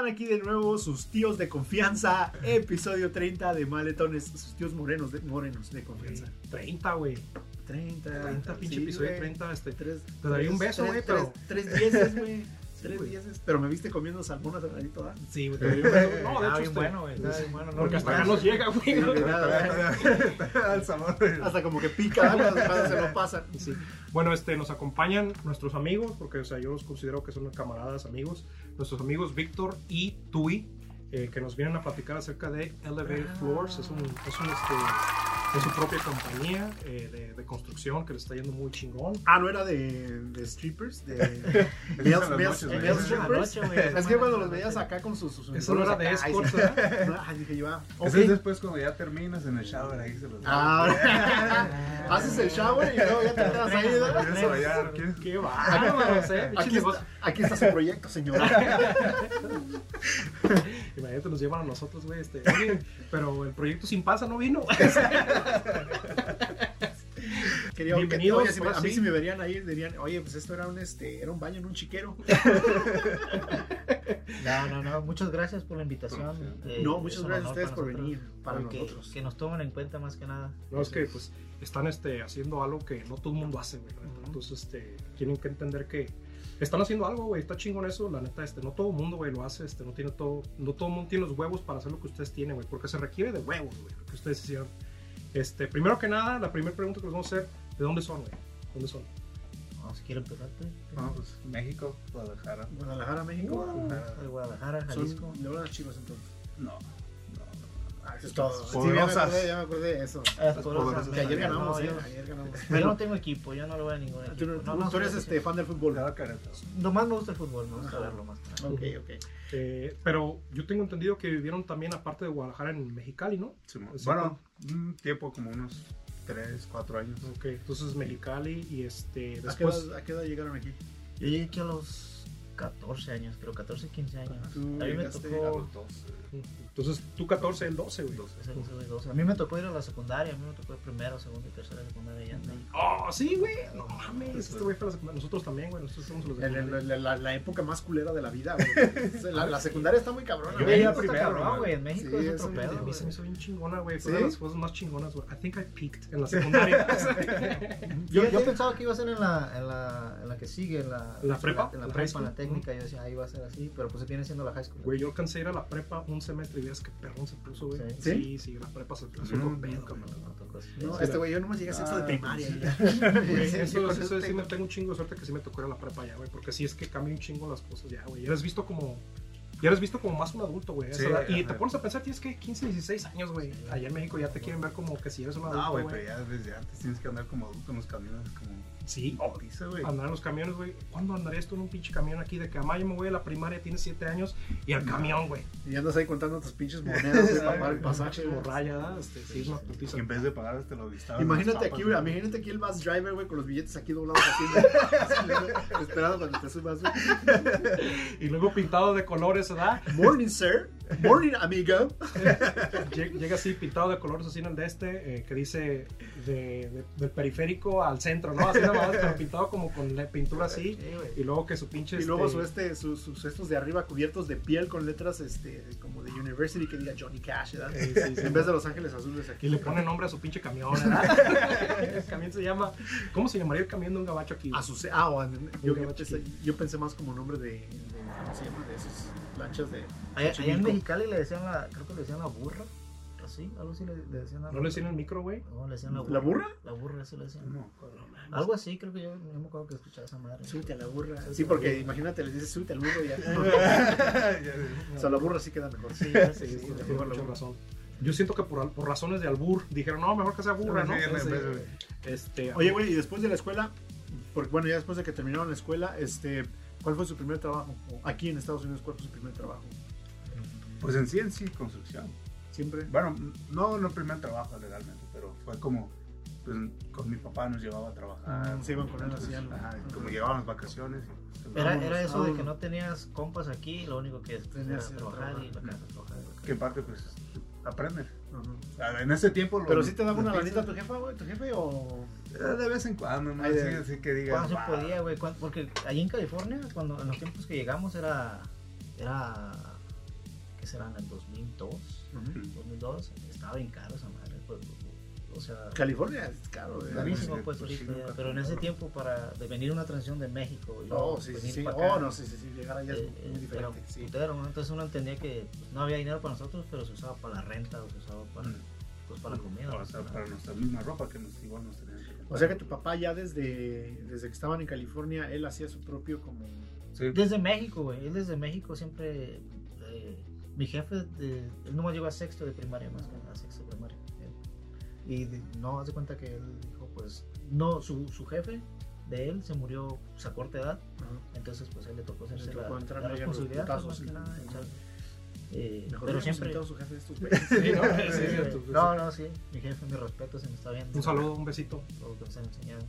Están aquí de nuevo sus tíos de confianza, episodio 30 de Maletones, sus tíos morenos de, morenos de confianza. 30, güey. 30, 30, pinche sí, episodio güey. 30. Este, Tres, Te daría un beso, güey, pero- Tres, tres dieces, güey. Tres güey. dieces. Pero me viste comiendo salmón hace ratito, ¿ah? Sí, güey. te. No, de Ah, hecho, bien bueno, güey. Está bien bueno. Porque hasta acá no, nos llega, güey. Sabor. Hasta como que pica, ¿ah? se lo pasan. Sí. Bueno, este, nos acompañan nuestros amigos, porque o sea, yo los considero que son camaradas, amigos. Nuestros amigos Víctor y Tui, eh, que nos vienen a platicar acerca de Elevated Floors. Es, un, es, un, este, es su propia compañía eh, de, de construcción que le está yendo muy chingón. Ah, no era de, de strippers, de male, strippers. Es que cuando los veías acá con sus, sus Eso no era de escorts, dije yo, ah, ok. Ese es después cuando ya terminas en el shower, ahí se los Ah, haces el shower y luego ya te quedas ahí. ¿Quieres bailar? ¡Qué bárbaros, eh! Aquí está, su proyecto, señora. Imagínate, nos llevan a nosotros, güey. Este, pero el proyecto sin panza no vino. Quería, Bienvenidos, oye, si me- a mí sí. si me verían ahí, dirían, oye, pues esto era un, este, era un baño en un chiquero. No, no, no. Muchas gracias por la invitación. Eh, No, es muchas gracias a ustedes por nosotros. venir, para Que- nosotros. Que nos tomen en cuenta más que nada. No, es que pues están este, haciendo algo que no todo el mundo hace, güey. Entonces, este, tienen que entender que están haciendo algo, güey. Está chingón eso, la neta, este, no todo el mundo, güey, lo hace, este, no tiene todo, no todo el mundo tiene los huevos para hacer lo que ustedes tienen, güey, porque se requiere de huevos, güey, lo que ustedes hicieron. Este, primero que nada, la primera pregunta que les vamos a hacer, ¿de dónde son, güey? ¿Dónde son? No, si quieren empezar. No, pues México, Guadalajara. Guadalajara, México. Guadalajara. De Guadalajara, Jalisco. Son, a las chivas entonces. No. Ah, eso es todo. Sí, ya me Poderosas. acordé, ya me acordé de eso. Ah, Las poderosas poderosas. Que ayer ganamos, no, eh, yo- ayer ganamos. Yo no tengo equipo, yo no lo voy a ningún Tú, equipo. tú- No, no, tú eres este, fan del fútbol. Querétaro. Nomás me gusta el fútbol, me gusta Ajá. verlo más nada. Ok, ok. Eh, pero yo tengo entendido que vivieron también, aparte de Guadalajara, en Mexicali, ¿no? Sí, Bueno, un tiempo como unos 3, 4 años. Ok, entonces Mexicali y este, ¿A qué, después... edad, ¿A qué edad llegaron aquí? Yo llegué aquí a los 14 años, creo, 14, 15 años. Tú a mí me llegaste A tocó. los 12. Entonces tú 14, el 12, güey. ese- ese de 12. A mí me tocó ir a la secundaria, a mí me tocó ir primero, segundo y tercera secundaria allá en México. Oh, sí, güey. No mames. Este güey fue a la secundaria. Nosotros también, güey. Nosotros somos los de secundaria. la, la- la época más culera de la vida, güey. La, la secundaria está muy cabrona. Yo veía primero, cabrón, ¿no, güey? En México Sí, es otro pedo. A mí se me hizo bien chingona, güey. ¿Sí? Fue de las cosas más chingonas, güey. I think I peaked en la secundaria. Yo, yo pensaba que iba a ser en la, en la, en la que sigue, en la, ¿La prepa? En la ¿El high prepa, en la técnica. Yo decía, ahí va a ser así, pero pues viene siendo la high school. Güey, yo alcancé a ir a la prepa un semestre veas que perrón se puso, güey. Sí. ¿Sí? Sí, sí, la prepa se puso No, otro pedo, No, este güey, yo nomás llegué a sexto de Ah, primaria. Eso, con eso, sí tengo- me tengo un chingo de suerte que sí me tocó ir a la prepa ya, güey. Porque sí es que cambia un chingo las cosas ya, güey. Ya eres visto como. Ya eres visto como más un adulto, güey. Sí, y ajá. te pones a pensar, tienes que 15, 16 años, güey. Allá en México ya te quieren ver como que si eres un adulto, No, güey, güey. pero ya desde antes tienes que andar como adulto en los caminos, como Sí, dice, güey. andar en los camiones, güey. ¿Cuándo andarías tú en un pinche camión aquí de que a yo me voy a la primaria, tienes 7 años y al camión, güey? Y andas ahí contando tus pinches monedas güey, para pagar el pasaje. ¿verdad? Este, sí, es una putiza. Y en vez de pagar, te lo listaban. Imagínate aquí, güey, imagínate aquí el bus driver, güey, con los billetes aquí doblados así, güey. Esperando cuando te subas, güey. Y luego pintado de colores, ¿verdad? Morning, sir. Morning, amigo. Lleg- Llega así pintado de colores así en el de este, eh, que dice de, de- del periférico al centro, ¿no? Así nada más, pero pintado como con la pintura así. Sí. Y luego que su pinche. Y luego su, este, este, sus, sus estos de arriba cubiertos de piel con letras este, como de University que diga Johnny Cash, ¿verdad? Sí, sí, sí. En vez de Los Ángeles Azules aquí. Y le pone nombre a su pinche camión, ¿verdad? el camión se llama. ¿Cómo se llamaría el camión de un gabacho aquí? A su ah, o en- yo, yo pensé, yo pensé más como nombre de, de- ¿cómo se llama? De esas lanchas de Allá, allá en. Mexicali le decían la, creo que le decían la burra. Así, algo así le, le decían la ¿No le decían el micro, güey? No, le decían la burra. ¿La burra? La burra, eso le decían. No. Algo así, creo que yo, yo me acuerdo que escuchaba esa madre. Súbete a la burra. Sí, porque burra. imagínate, le dices súbete al burro y ya. Ya, O sea, la burra sí queda mejor. Sí, Sí, sí, sí, sí, mejor la burra. razón. Yo siento que por, por razones de albur dijeron, no, mejor que sea burra, ¿no? Sí, Este, este, Oye, güey, y después de la escuela, porque bueno, ya después de que terminaron la escuela, este, ¿cuál fue su primer trabajo? O Aquí en Estados Unidos, ¿cuál fue su primer trabajo? Pues en sí, en sí, construcción. Siempre. Bueno, no el primer trabajo legalmente, pero fue como, pues, con mi papá nos llevaba a trabajar. Ah, se iban con él, hacían- ajá, como llegaban las vacaciones. y, pues, Era, era eso de que no tenías compas aquí, lo único que Tenías era que trabajar y la trabajar. casa, trabajar. y la Que en parte, pues, aprendes. Ajá. O sea, en ese tiempo... lo- Pero sí te daba una lanita tu jefa, güey, tu jefe o. eh, De vez en cuando, ¿no? Así, así que digas... Cuando se podía, güey, porque allí en California, cuando en los tiempos que llegamos era era, ¿qué será? En el 2002, Ujú. 2002, estaba bien caro esa madre, pues, o sea, California es caro, ¿eh? carísimo sí, pues pues sí, ahorita, pero en ese tiempo para de venir una transición de México y Oh, sí, sí, venir sí. para acá, Oh, no, sí, sí, sí. Llegar allá es eh, muy eh, diferente. Sí. putero, ¿no? Entonces uno entendía que no había dinero para nosotros, pero se usaba para la renta o se usaba para, Mm. pues, para la comida. O sea, ¿no? para nuestra misma ropa que nos igual nos tenían que comprar. O sea que tu papá ya desde, desde que estaban en California, él hacía su propio como... Sí. Desde México, güey. Él desde México siempre. eh, mi jefe, de, él nomás llegó a sexto de primaria, más que a sexto. Y no, hace cuenta que él dijo, pues, no, su, su jefe de él se murió pues, a corta edad. Entonces, pues, a él le tocó hacerse Le tocó la, la responsabilidad, putazos, eh, Mejor pero siempre. su jefe de estos. Sí, ¿no? Sí, Sí, no, no, sí. Mi jefe, mi respeto, se me está viendo. Un saludo, un besito. Todo lo que nos han enseñado.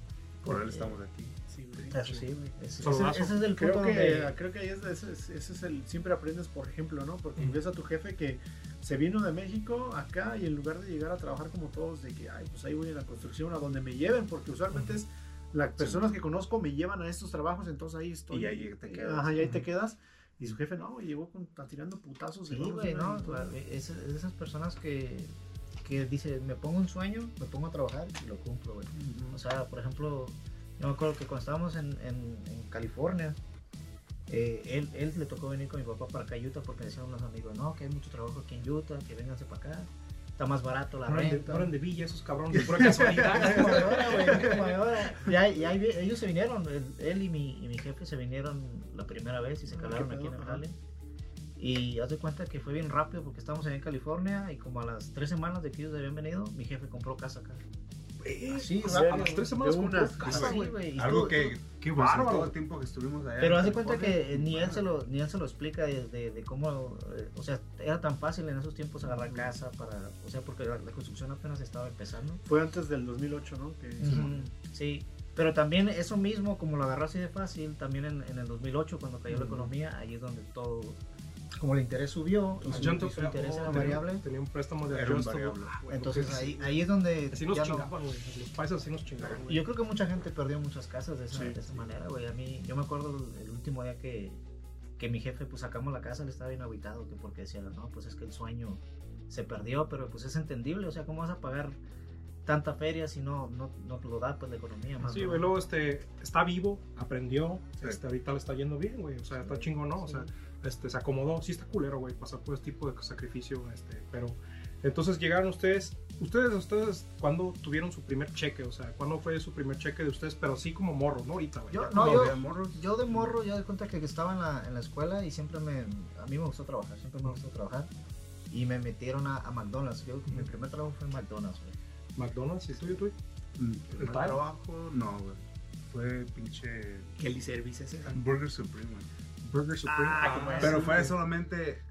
Por él estamos aquí. Sí, güey. Eso sí, güey. Ese, ese- ese es el Creo punto que, donde. creo que ahí es, ese, es, ese es el... Siempre aprendes por ejemplo, ¿no? Porque Mm. ves a tu jefe que se vino de México acá y en lugar de llegar a trabajar como todos, de que, ay, pues ahí voy a la construcción, a donde me lleven, porque usualmente es... Las personas que conozco me llevan a estos trabajos, entonces ahí estoy. Y ahí te quedas. Ajá, y ahí te quedas. Y su jefe no, llegó con, tirando putazos. Sí, güey, no, es, es de esas personas que, que dice, me pongo un sueño, me pongo a trabajar y lo cumplo, güey. Ujú. O sea, por ejemplo, yo me acuerdo que cuando estábamos en, en- en California, eh, él, él le tocó venir con mi papá para acá a Utah porque decían unos amigos, no, que hay mucho trabajo aquí en Utah, que vénganse para acá, está más barato la renta. no eran de Villa esos cabrones de pura casualidad. Como de hora, güey, como de hora. Y ahí- y ahí vi- ellos se vinieron, él, y, mi, y mi jefe se vinieron la primera vez y se Ah, calaron aquí en pedo, el ajá. jale. Y haz de cuenta que fue bien rápido porque estábamos allá en California y como a las tres semanas de que ellos habían venido, mi jefe compró casa acá. Así, O sea, rápido. a las tres de semanas compró unas- casa, güey. güey, Algo que, Qué bárbaro. todo el tiempo que estuvimos allá. Pero de cuenta que ni él se lo, ni él se lo explica de, de- de cómo, eh, o sea, era tan fácil en esos tiempos agarrar casa para, o sea, porque la, la construcción apenas estaba empezando. Fue antes del 2008, ¿no? Que Ujú, Sí, pero también eso mismo, como lo agarró así de fácil, también en, en el 2008, cuando cayó la economía, ahí es donde todo, como el interés subió y su, y su interés era tenía- variable, Tenía un préstamo de Era un variable. Ah, entonces porque ahí, sí, ahí es donde Así nos no- chingaban, güey. Los paisas así nos chingaban, güey. yo creo que mucha gente perdió muchas casas de esa, Sí, de esa manera, güey. A mí, yo me acuerdo el, el último día que, que mi jefe, pues sacamos la casa, él estaba bien habitado, que porque decía, no, pues es que el sueño se perdió, pero pues es entendible, o sea, ¿cómo vas a pagar tanta feria si no, no, no lo da pues la economía? Más Sí, ¿no? güey, luego este, está vivo, aprendió, Sí. este, ahorita le está yendo bien, güey, o sea, está chingón, ¿no? O sea, este, se acomodó, sí está culero, güey, pasar por este tipo de sacrificio, este, pero entonces llegaron ustedes, ustedes, ustedes, ¿cuándo tuvieron su primer cheque? O sea, ¿cuándo fue su primer cheque de ustedes? Pero sí como morro, ¿no? Ahorita, güey. Yo- no, yo- de morros. Yo de morro ya de cuenta que estaba en la, en la escuela y siempre me, a mí me gustó trabajar, siempre me gustó trabajar. Y me metieron a, a McDonald's. Yo, mi primer trabajo fue en McDonald's, güey. McDonald's, ¿y tuyo, tuyo? Mm, primer ¿El trabajo, no, güey. Fue pinche Kelly Service ese. Burger Supreme, güey. Burger Supreme. Ah. Pero sí, fue güey. solamente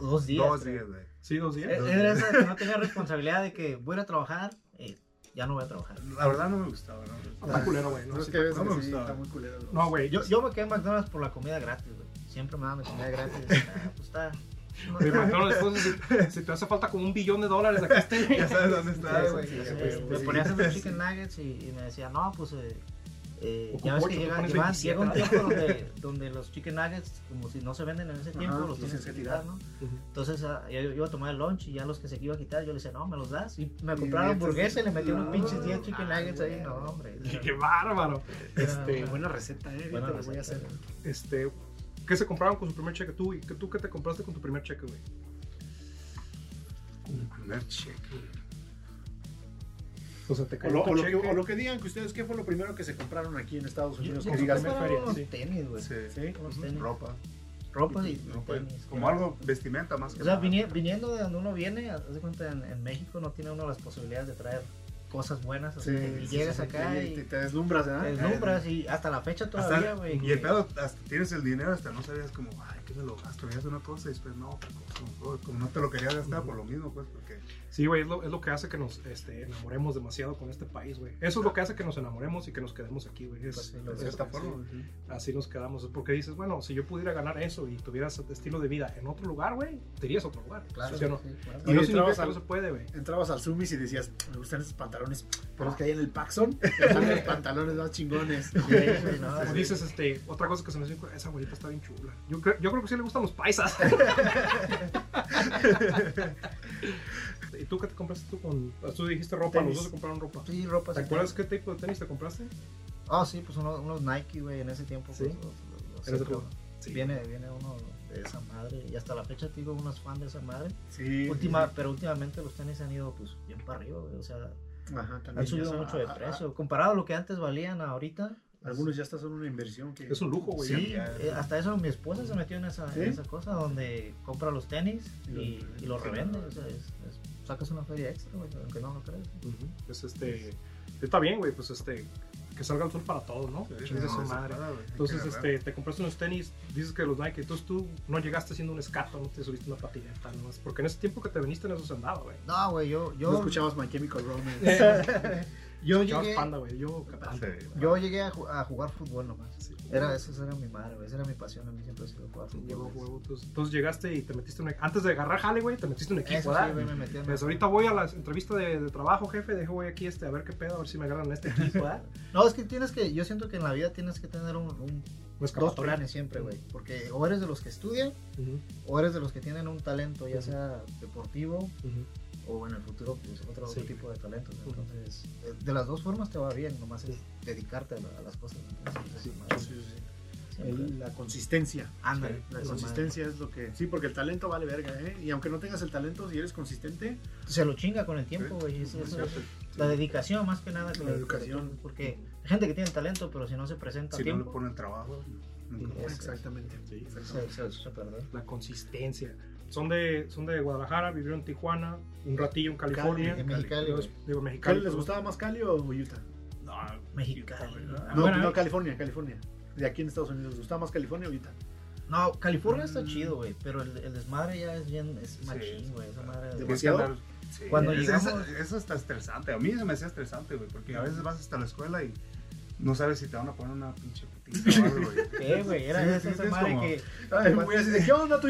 Dos días. dos días, güey. Sí, dos días. E- Era esa que no tenía responsabilidad de que voy a ir a trabajar, eh, ya no voy a trabajar. La verdad no me gustaba, ¿no? Está culero, güey. No, sí ves no me sí, gustaba. está muy culero. no, güey. Yo, yo me quedé en McDonald's por la comida gratis, güey. Siempre me daban mi comida gratis. Ah, pues está. no entonces, si, si te hace falta como un billón de dólares, aquí está. Ya sabes dónde Sí, está, sí, güey. sí, sí, güey, me sí. ponía a hacer los chicken nuggets y, y me decía, no, pues eh, eh, ya ves que llega, llega- 27. llega un tiempo donde, donde los chicken nuggets, como si no se venden en ese tiempo, Ajá, los tienes que tirar, ¿no? Entonces ah, yo, yo iba a tomar el lunch y ya los que se iba a quitar, yo le decía, no, me los das. Y me compraron hamburguesa y le metí unos No, pinches 10 chicken ah, nuggets ahí. güey. No, hombre. Qué, qué bárbaro. Este, Buena receta, eh. buena ahorita lo voy a receta, hacer. güey. este, ¿qué se compraron con su primer cheque? ¿Tú, y tú qué te compraste con tu primer cheque, güey? Mi primer cheque. O sea, te O cayó lo, tu o lo que, cheque. o lo que digan que ustedes, ¿qué fue lo primero que se compraron aquí en Estados Unidos? yo que digas, unos sí. tenis, güey. Sí. sí, Unos tenis. Ropa. Ropa y, Ropa. tenis. Como algo vestimenta más que O sea, nada. viniendo de donde uno viene, haz de cuenta, en, en México no tiene uno las posibilidades de traer cosas buenas. así Sí, que sí, llegas sí, acá y y te, te deslumbras, ¿verdad? te deslumbras y hasta la fecha todavía, güey. y el pedo, hasta tienes el dinero, hasta no sabías como, ay, ¿qué me lo gasto? Veías una cosa y después no, otra cosa. ¿no? Como no te lo querías gastar por lo mismo, pues, porque Sí, güey, es lo, es lo que hace que nos este, enamoremos demasiado con este país, güey. Eso es lo que hace que nos enamoremos y que nos quedemos aquí, güey. Es- Pues lo es- de esta es- forma. sí. Así nos quedamos. Porque dices, bueno, si yo pudiera ganar eso y tuvieras este estilo de vida en otro lugar, güey, te irías a otro lugar. Claro, ¿Sí o no? sí, claro. Y no entrabas que no al- se puede, güey. Entrabas al Sumis y decías, me gustan esos pantalones. Pero es que ahí en el Paxson los pantalones más chingones. No, dices, este, otra cosa que se me dice, esa abuelita está bien chula. Yo, creo- yo creo que sí le gustan los paisas. ¿Y tú qué te compraste tú con.? Tú dijiste ropa, Tenis. los dos se compraron ropa. Sí, ropa. ¿Te sí, acuerdas qué tipo de tenis te compraste? Ah, sí, pues unos, unos Nike, güey, en ese tiempo. Sí. Pues, los- los- los En ese seco. tiempo. Sí. Viene, viene uno de esa madre. Y hasta la fecha, te digo, unos fan de esa madre. Sí. Última, Pero últimamente los tenis han ido, pues, bien para arriba, güey. O sea, Ajá, han subido son- mucho de a- a- precio. Comparado a lo que antes valían ahorita. Algunos ya hasta son una inversión que Es un lujo, güey. Sí, ya. eh, hasta eso mi esposa se metió en esa, ¿Sí? en esa cosa donde compra los tenis Y y, los- y los revende. O sea, es- es- sacas una feria extra, güey, aunque no lo creas. Pues este. Está bien, güey, pues este. Que salga el sol para todos, ¿no? Sí, no, su madre. Entonces, este, te compraste unos tenis, dices que los Nike, entonces tú no llegaste haciendo un escato, no te subiste una patineta, ¿no? Porque en ese tiempo que te viniste en eso se andaba, güey. No, güey, yo, No yo, escuchabas My Chemical Romance. yo llegué, panda, güey, yo. Sí. yo llegué a, ju- a jugar fútbol nomás. Sí. Era, esa era mi madre, güey, esa era mi pasión, a mí siempre ha sido jugar fútbol. Huevo, güey. huevo. Entonces, entonces llegaste y te metiste un Antes de agarrar jale, güey, te metiste un equipo, Eso ¿verdad? sí, güey, me metí en Pues ahorita voy a la entrevista de, de trabajo, jefe, dejo voy aquí este, a ver qué pedo, a ver si me agarran este equipo, ¿verdad? No, es que tienes que, yo siento que en la vida tienes que tener un, dos planes siempre, güey. Porque o eres de los que estudian, o eres de los que tienen un talento, ya sea deportivo. O en el futuro pues, otro, otro Sí. tipo de talentos. Entonces, eh, de las dos formas te va bien, nomás es dedicarte a, la- a las cosas. Entonces, Sí, madre, Sí. El- la consistencia. Ándale, La consistencia es lo que. Sí, porque el talento vale verga, ¿eh? Y aunque no tengas el talento, si eres consistente. Se lo chinga con el tiempo, güey. es es la dedicación más que nada. que La educación. Porque hay gente que tiene talento, pero si no se presenta a Si no le tiempo, ponen trabajo, exactamente. Pierde. La consistencia. Son de, son de Guadalajara, vivieron en Tijuana, un ratillo en California. En Mexicali, Digo, güey. digo, ¿Qué Mexicali. les gustaba más Cali o Utah? No, Mexicali. Ah, No, bueno, no, ahí- California, California. De aquí en Estados Unidos. ¿Les gustaba más California o Utah? No, California Mm. está chido, güey. Pero el, el desmadre ya es bien, es machín, sí. güey. Esa madre. De- Tienes que ¿Demasiado? sí, Cuando es- llegamos- Eso, eso está estresante. A mí se me hacía estresante, güey, porque a veces vas hasta la escuela y no sabes si te van a poner una pinche putiza o algo, güey. ¿Qué, güey? Era Sí, esa, sí, esa es madre como- que. Ay, güey, así de, ¿qué onda tu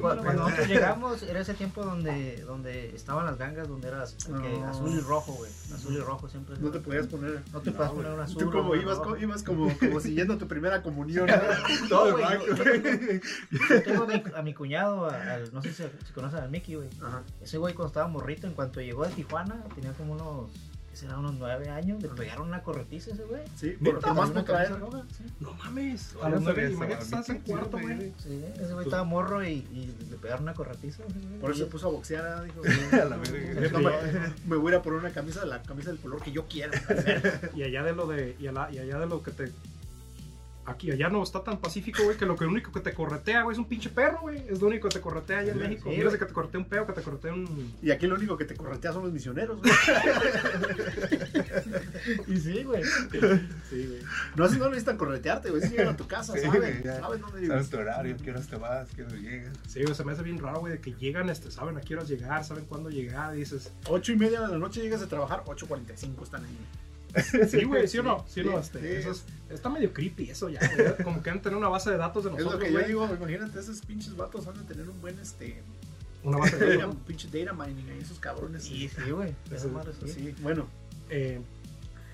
Cuando, cuando nosotros llegamos, era ese tiempo donde, donde estaban las gangas, donde eras No. azul y rojo, güey. Azul y rojo siempre. No te podías poner. No te No, güey. poner un azul. Tú como rojo, ibas, rojo. ibas como, como siguiendo tu primera comunión. ¿no? No, Todo güey, blanco, yo- güey. Yo tengo a mi, a mi cuñado, a- al, no sé si, si conocen al Mickey, güey. Ajá. Ese güey cuando estaba morrito, en cuanto llegó de Tijuana, tenía como unos, ¿qué será? Unos nueve años. Le pegaron una corretiza ese güey. Sí, por nomás por traer. sí. No mames. A los nueve, imagínate, estás en cuarto, güey. Sí, ese güey estaba morro y, y le pegaron una corretiza. Por eso se puso a boxear, ah, dijo. A la verga. No, me, me voy a ir a poner una camisa, la camisa del color que yo quiera. Y allá de lo de. Y, ala- y allá de lo que te. Aquí, allá no está tan pacífico, güey, que lo que único que te corretea, güey, es un pinche perro, güey. Es lo único que te corretea allá en Sí, México. sí, güey. que te corretea un peo, que te corretea un. Y aquí lo único que te corretea son los misioneros. güey. Y sí, güey. Sí, güey. No, así no necesitan corretearte, güey. Si llegan a tu casa, Sí, saben. ya. Saben dónde Sabes tu horario, qué horas te vas, qué horas llegas. Sí, güey, se me hace bien raro, güey, de que llegan, este, saben a qué horas llegar, saben cuándo llegar, dices. Ocho y media de la noche llegas a trabajar, 8.45 están ahí. Sí, güey, sí o no, sí o no, este, sí. eso es- está medio creepy eso ya, güey. Como que han tener una base de datos de Es nosotros, lo que yo güey. digo, imagínate, esos pinches vatos van a tener un buen, este, Una base de data, datos. un pinche data mining ahí, esos cabrones. Sí, sí, güey. Eso- sí. Sí, bueno. Eh,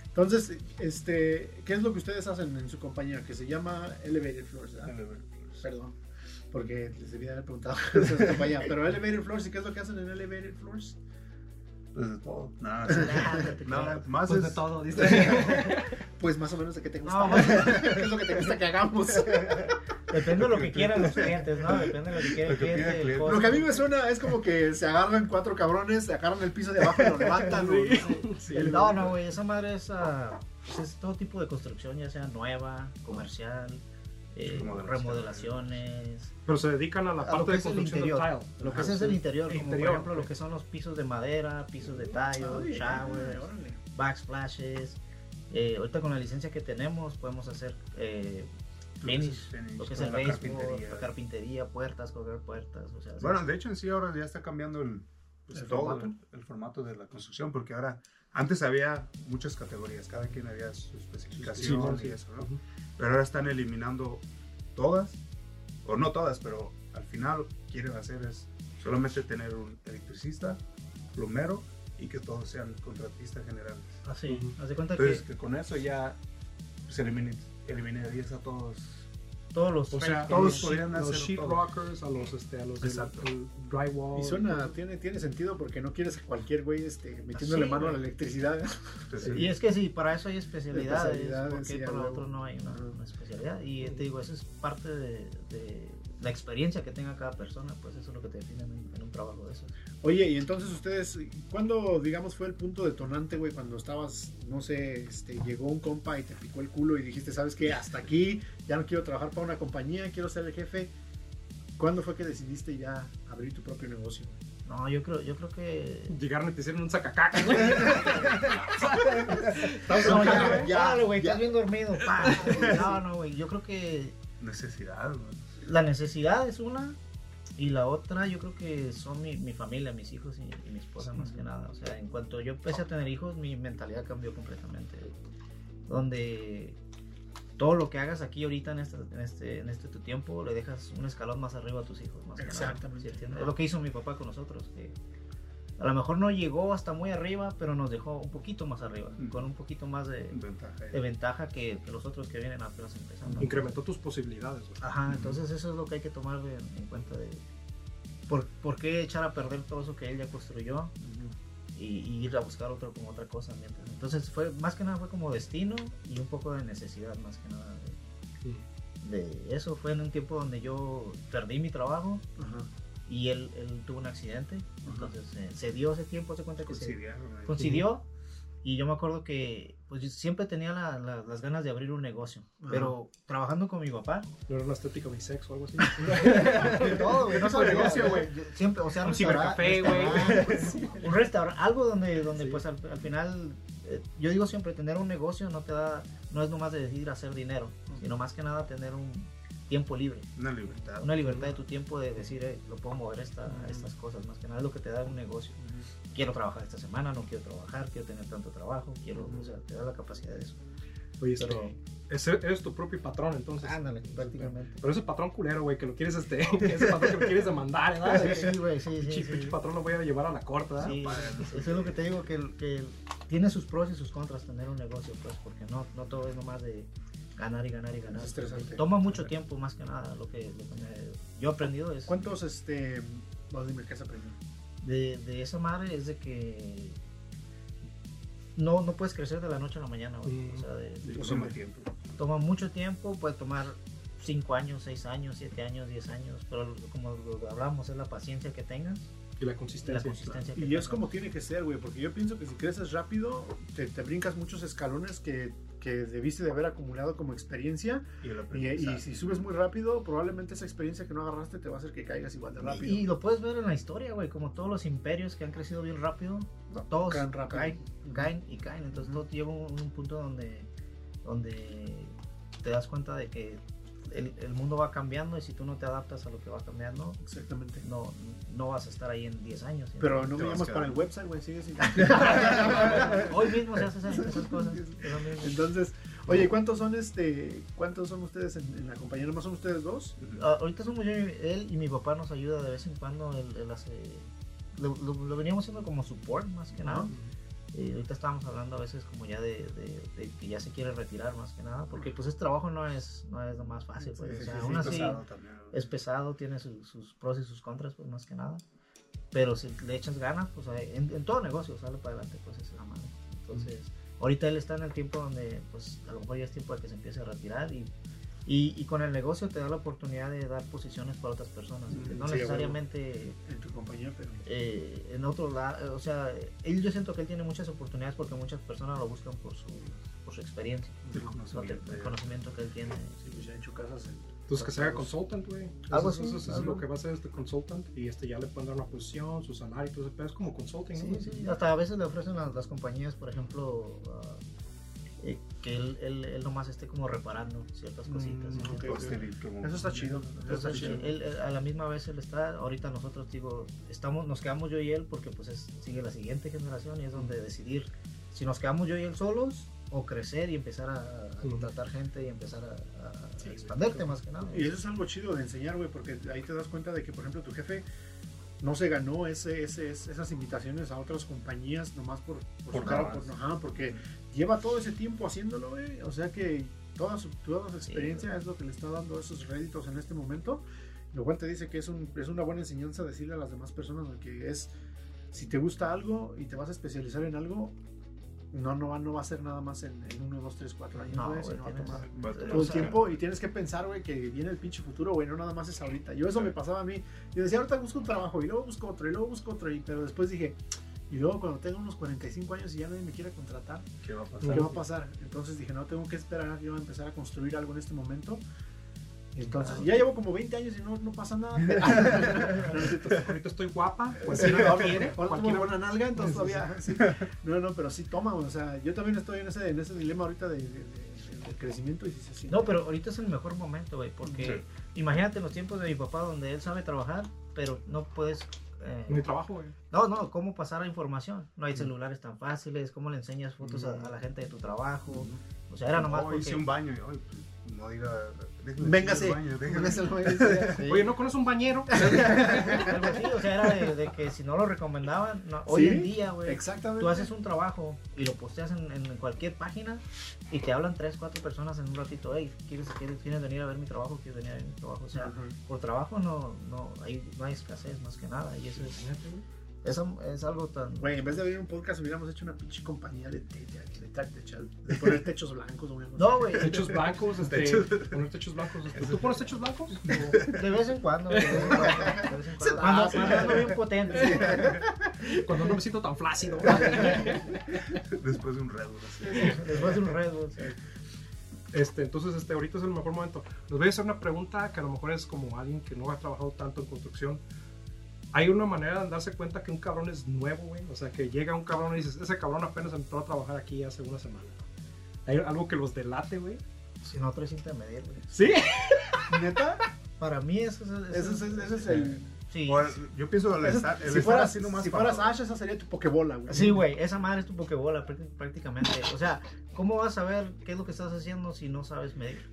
Entonces, este, ¿qué es lo que ustedes hacen en su compañía? Que se llama Elevated Floors, ¿verdad? Perdón, porque les debía haber preguntado su compañía. Pero Elevated Floors, ¿y qué es lo que hacen en Elevated Floors? Pues de todo. Nada creas. más pues es de todo, dice. Pues más o menos de qué te gusta. No, más- ¿Qué es lo que te gusta que hagamos? Depende de lo que quieran los clientes, ¿no? Depende de lo que quiera el Lo que pida el cliente. el cliente. costo. Lo que a mí me suena es como que se agarran cuatro cabrones, se agarran el piso de abajo y lo levantan. güey. Sí. No, no, güey, esa madre es, pues es todo tipo de construcción, ya sea nueva, comercial, eh, remodelaciones, Pero se dedican a la parte de es construcción del interior. tile. lo que Ajá, es el sí. interior, como Interior, por ejemplo lo que son los pisos de madera, pisos de tallo, Ay, showers, órale. backsplashes. Eh, ahorita con la licencia que tenemos podemos hacer eh, finish, lo que es el la béisbol, carpintería. la carpintería, puertas, colgar puertas, o sea, Bueno, de hecho en sí ahora ya está cambiando el, pues, ¿El todo, formato? El, el formato de la construcción, porque ahora, antes había muchas categorías, cada quien había su especificación Sí, sí. y eso, ¿no? Ujú. Pero ahora están eliminando todas, o no todas, pero al final lo que quieren hacer es solamente tener un electricista, plomero y que todos sean contratistas generales. Así, Ujú. haz de cuenta Entonces, que que con eso ya se elimine- eliminarías a todos. Todos los... O sea, Todos podrían hacer todo. sheetrockers, a los, este, a los del Exacto. el drywall. Y suena, tiene, tiene sentido porque no quieres a cualquier güey este, metiéndole Sí, mano a la electricidad. Y es que sí, para eso hay especialidades, Especialidades, porque sí, a por lo otro no hay una, especialidad. Y eh, te digo, eso es parte de, de la experiencia que tenga cada persona, pues eso es lo que te define en un, en un trabajo de eso. Oye, y entonces ustedes, ¿cuándo, digamos, fue el punto detonante, güey? Cuando estabas, no sé, este, llegó un compa y te picó el culo y dijiste, ¿sabes qué? Hasta aquí, ya no quiero trabajar para una compañía, quiero ser el jefe. ¿Cuándo fue que decidiste ya abrir tu propio negocio? No, yo creo, yo creo que... Llegaron y te hicieron un sacacaca, güey. No, ya, güey, estás bien dormido. pa. No, no, güey, yo creo que necesidad. ¿no? La necesidad es una y la otra yo creo que son mi, mi familia, mis hijos y, y mi esposa más que nada. O sea, en cuanto yo empecé a tener hijos, mi mentalidad cambió completamente. Donde todo lo que hagas aquí ahorita en este, en este, en este tu tiempo, le dejas un escalón más arriba a tus hijos. Más que nada. Exactamente. ¿Sí? Es lo que hizo mi papá con nosotros. Que a lo mejor no llegó hasta muy arriba, pero nos dejó un poquito más arriba, Mm. con un poquito más de, Ventaja. de ventaja que, que los otros que vienen apenas empezando. Incrementó tus posibilidades. Ajá, entonces eso es lo que hay que tomar en, en cuenta de por, por qué echar a perder todo eso que él ya construyó y, y ir a buscar otro como otra cosa. ¿me entiendes? Entonces fue más que nada fue como destino y un poco de necesidad más que nada de, de eso. Fue en un tiempo donde yo perdí mi trabajo Ajá. Y él, él tuvo un accidente, entonces eh, se dio ese tiempo, se cuenta que se, coincidió y yo me acuerdo que pues yo siempre tenía la- la- las ganas de abrir un negocio, Ajá. pero trabajando con mi papá No era una estética bisex o algo así. de todo, güey. No sabía, negocio, güey. Siempre, o sea, Un cibercafé, güey. Un restaurante, algo donde, donde Sí. pues al, al final, eh, yo digo siempre, tener un negocio no te da, no es nomás de decidir hacer dinero, sino más que nada tener un tiempo libre, Una libertad. una libertad de tu tiempo de decir, eh, lo puedo mover esta, a estas cosas, más que nada es lo que te da un negocio. Quiero trabajar esta semana, no quiero trabajar, quiero tener tanto trabajo, quiero, o sea, te da la capacidad de eso. Oye, este, Pero- ese- eres tu propio patrón, entonces. Ándale, prácticamente. Pero ese patrón culero, güey, que lo quieres, este, ese patrón que lo quieres demandar, ¿verdad? Sí, sí, güey, sí, sí, Pinche- sí. pinche patrón lo voy a llevar a la corte, ¿verdad? Sí, eso es lo que te digo, que, que tiene sus pros y sus contras tener un negocio, pues, porque no, no todo es nomás de ganar y ganar y ganar. Es estresante. Toma mucho tiempo, más que nada, lo que, lo que me- yo he aprendido es ¿Cuántos, este, vos dime qué has aprendido? de, de esa madre es de que no, no puedes crecer de la noche a la mañana, güey. Mm. O sea, de- Sí, Pues, toma hombre. tiempo. toma mucho tiempo, puede tomar 5 años, 6 años, 7 años, 10 años, pero como lo hablamos, es la paciencia que tengas Y la y la consistencia. consistencia que Y es como tiene que ser, güey, porque yo pienso que si creces rápido, te, te brincas muchos escalones que, que debiste de haber acumulado como experiencia. Y, si subes muy rápido, probablemente esa experiencia que no agarraste te va a hacer que caigas igual de rápido. Y, y lo puedes ver en la historia, güey, como todos los imperios que han crecido bien rápido, todos caen rápido. caen, caen y caen. Entonces todo llega un, un punto donde, donde te das cuenta de que el, el mundo va cambiando y si tú no te adaptas a lo que va cambiando, Exactamente. no, no vas a estar ahí en 10 años. ¿sí? Pero no llamas para el website, güey, sigue sin... Hoy mismo se hacen esas, cosas. Entonces, oye, ¿cuántos son este, cuántos son ustedes en, en la compañía? ¿Nomás son ustedes dos? Ah, ahorita somos yo y él y mi papá nos ayuda de vez en cuando. Él, él hace, lo, lo- lo veníamos haciendo como support más que nada. Eh, ahorita estábamos hablando a veces como ya de, de- de que ya se quiere retirar más que nada, porque pues este trabajo no es, no es lo más fácil, pues, Sí, o sí, sea, sí, aún sí, así pesado es pesado, tiene su- sus pros y sus contras, pues más que nada, pero si le echas ganas, pues en, en todo negocio sale para adelante, pues es la madre. Entonces, ahorita él está en el tiempo donde pues a lo mejor ya es tiempo de que se empiece a retirar y, y, y con el negocio te da la oportunidad de dar posiciones para otras personas, que no Sí, a necesariamente En tu compañía, pero... eh, en otro lado, o sea, él yo siento que él tiene muchas oportunidades porque muchas personas lo buscan por su, por su experiencia, El ¿no? conocimiento, el ya. conocimiento que él tiene. Sí, pues ya he hecho casas en... Entonces que se haga consultant, güey. Algo Eso, así, eso- es lo que va a hacer este consultant y este ya le pueden dar una posición, su salario y todo eso, pero es como consulting, ¿no? Sí, sí, hasta a veces le ofrecen las, las compañías, por ejemplo, ah, eh, que él, él, él nomás esté como reparando ciertas cositas. Mm, ¿sí? ok, ok. Hostil, como- Eso está chido. Eso está chido. él, él- a la misma vez él está, ahorita nosotros digo, estamos, nos quedamos yo y él porque pues es- sigue la siguiente generación y es donde decidir si nos quedamos yo y él solos o crecer y empezar a, a Ujú. contratar gente y empezar a, a- Sí, expanderte más que nada. Y eso es algo chido de enseñar, güey, porque ahí te das cuenta de que, por ejemplo, tu jefe no se ganó ese, ese, esas invitaciones a otras compañías nomás por, por, Por nada por- ajá, porque lleva todo ese tiempo haciéndolo, güey. O sea que toda su, toda su experiencia es lo que le está dando esos réditos en este momento. Lo cual te dice que es, un, es una buena enseñanza decirle a las demás personas que es, si te gusta algo y te vas a especializar en algo, no, no, va, no va a ser nada más en, en uno, dos, tres, cuatro años, No, sino va a tomar todo el sea, tiempo y tienes que pensar, güey, que viene el pinche futuro, güey, no nada más es ahorita. Yo eso me pasaba a mí. Yo decía, ahorita busco un trabajo y luego busco otro y luego busco otro, y, pero después dije, y luego cuando tenga unos 45 años y ya nadie me quiera contratar, ¿Qué va a pasar? ¿qué va a pasar? Entonces dije, no, tengo que esperar, yo voy a empezar a construir algo en este momento. Entonces, ya llevo como 20 años y no, no pasa nada. ahorita estoy guapa, pues Sí, si no, no, quiere, ahora cualquiera- buena nalga, entonces todavía. sí. No, no, pero sí toma, o sea, yo también estoy en ese, en ese dilema ahorita de, de- de- de crecimiento y sí se siente. No, pero ahorita es el mejor momento, güey, porque Sí. imagínate los tiempos de mi papá donde él sabe trabajar, pero no puedes... eh, Mi trabajo, güey. no, no, cómo pasar la información. No hay celulares tan fáciles, cómo le enseñas fotos a, a la gente de tu trabajo. O sea, era nomás No, porque... hice un baño y no diga. Véngase. baño. Véngase al baño. Sí. Oye, ¿no conoces un bañero? Algo así, o sea, era de, de que si no lo recomendaban, no, hoy Sí, en día, güey, Exactamente. tú haces un trabajo y lo posteas en, en cualquier página y te hablan tres, cuatro personas en un ratito, hey, ¿quieres, quieres, quieres venir a ver mi trabajo? ¿Quieres venir a ver mi trabajo? O sea, por trabajo no, no, hay, no hay escasez más que nada y eso es, eso es algo tan... Güey, en vez de abrir un podcast hubiéramos hecho una pinche compañía de, de, de, de, de- poner techos blancos. güey. No, güey, Techos blancos, este, Techos. poner techos blancos. este, ¿Tú pones techos blancos? De vez en cuando, de vez en cuando, de vez en cuando. Cuando, Ah, sí. cuando ando bien potente. Cuando no me siento tan flácido. Después de un Red Bull así. Después de un Red Bull, sí. Este, entonces, este, ahorita es el mejor momento. Les voy a hacer una pregunta que a lo mejor es como alguien que no ha trabajado tanto en construcción. Hay una manera de darse cuenta que un cabrón es nuevo, güey. O sea, que llega un cabrón y dices, ese cabrón apenas entró a trabajar aquí hace una semana. Hay algo que los delate, güey. Si no traes cinta de medir, güey. ¿Sí? ¿Neta? Para mí eso es... Ese es, ese es el. Sí, O el- yo pienso el estar, el si estar fueras, así nomás si fueras Ash, esa sería tu Pokébola, güey. Sí, güey, esa madre es tu pokebola prácti- prácticamente. O sea, ¿cómo vas a saber qué es lo que estás haciendo si no sabes medir?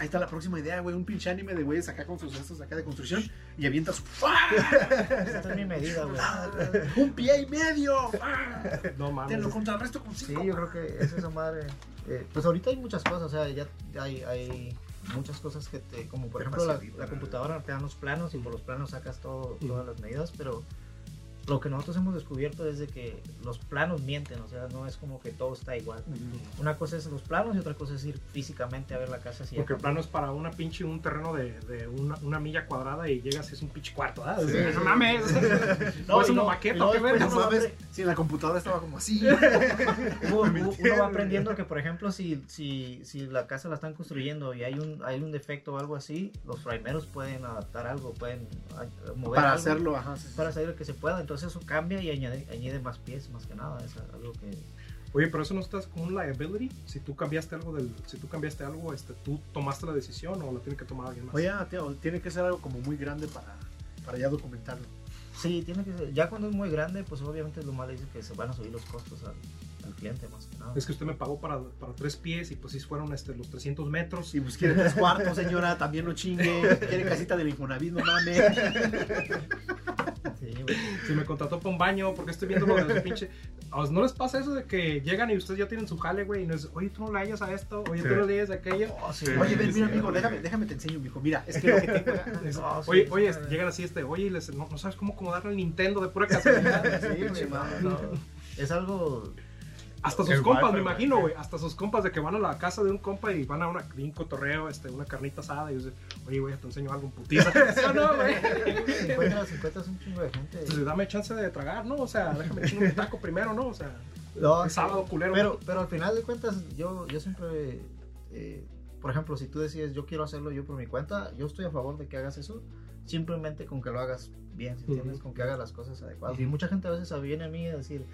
Ahí está la próxima idea, güey. Un pinche anime de güeyes acá con sus cestos acá de construcción y avientas Esta es mi medida, güey. un pie y medio. No Te mames. lo contrarresto con Sí, cinco. yo creo que es esa madre. eh, pues ahorita hay muchas cosas, o sea, ya hay, hay muchas cosas que te, como por Te ejemplo la, computadora te dan los planos y por los planos sacas todo, todas las medidas, pero lo que nosotros hemos descubierto es de que los planos mienten, o sea, no es como que todo está igual. Una cosa es los planos y otra cosa es ir físicamente a ver la casa si Porque el plano es para una pinche, un terreno de, de una, una milla cuadrada y llegas y es un pinche cuarto, ¿verdad? Sí, no sí. mames. No, es y una no- maqueta, ¿qué? No uno va mames, apre- si en la computadora estaba como así. Uno, va aprendiendo que, por ejemplo, si, si, si la casa la están construyendo y hay un, hay un defecto o algo así, los primeros pueden adaptar algo, pueden mover Para algo hacerlo, ajá. sí, sí. para hacer lo que se pueda. Entonces eso cambia y añade, añade más pies, más que nada. Es algo que... Oye, pero eso no estás con un liability. Si tú cambiaste algo del, si tú cambiaste algo, este, tú tomaste la decisión o la tiene que tomar alguien más. Oye, tío, tiene que ser algo como muy grande para, para ya documentarlo. Sí, tiene que ser. Ya cuando es muy grande, pues obviamente lo malo es que se van a subir los costos al, al cliente, más que nada. Es que usted me pagó para, para tres pies y pues si fueron este, los 300 metros. Y pues quiere tres cuartos, señora, también no chingue. Quiere casita del Infonavit, no mames. Sí, güey. Si me contrató para un baño, porque estoy viendo lo del pinche. ¿A vos ¿No les pasa eso de que llegan y ustedes ya tienen su jale, güey? Y no es, oye, tú no le hayas a esto, oye, tú no le hayas a aquello. Oh, sí, Sí. Oye, ven, sí, mira, sí, amigo, sí. déjame, déjame te enseño, mijo. Mira, es que lo que tengo. Es- sí, oye, sí, oye, sí. llegan así este, oye, y les, no, no sabes cómo acomodarle el Nintendo de pura casualidad. Sí, güey, no. Es algo. Hasta sus El compas, wifi, me imagino, güey. Hasta sus compas de que van a la casa de un compa y van a una, un cotorreo, este, una carnita asada y dicen, oye, güey, te enseño algo en putiza. ¿Sí o no, güey? Encuentras, encuentras un chingo de gente. Entonces, dame chance de tragar, ¿no? O sea, déjame echar un taco primero, ¿no? O sea, No, es sí. sábado culero. Pero, pero al final de cuentas, yo, yo siempre, eh, por ejemplo, si tú decides yo quiero hacerlo yo por mi cuenta, yo estoy a favor de que hagas eso, simplemente con que lo hagas bien, ¿sí ¿entiendes? Ujú. Con que hagas las cosas adecuadas. Y Ujú. mucha gente a veces viene a mí a decir,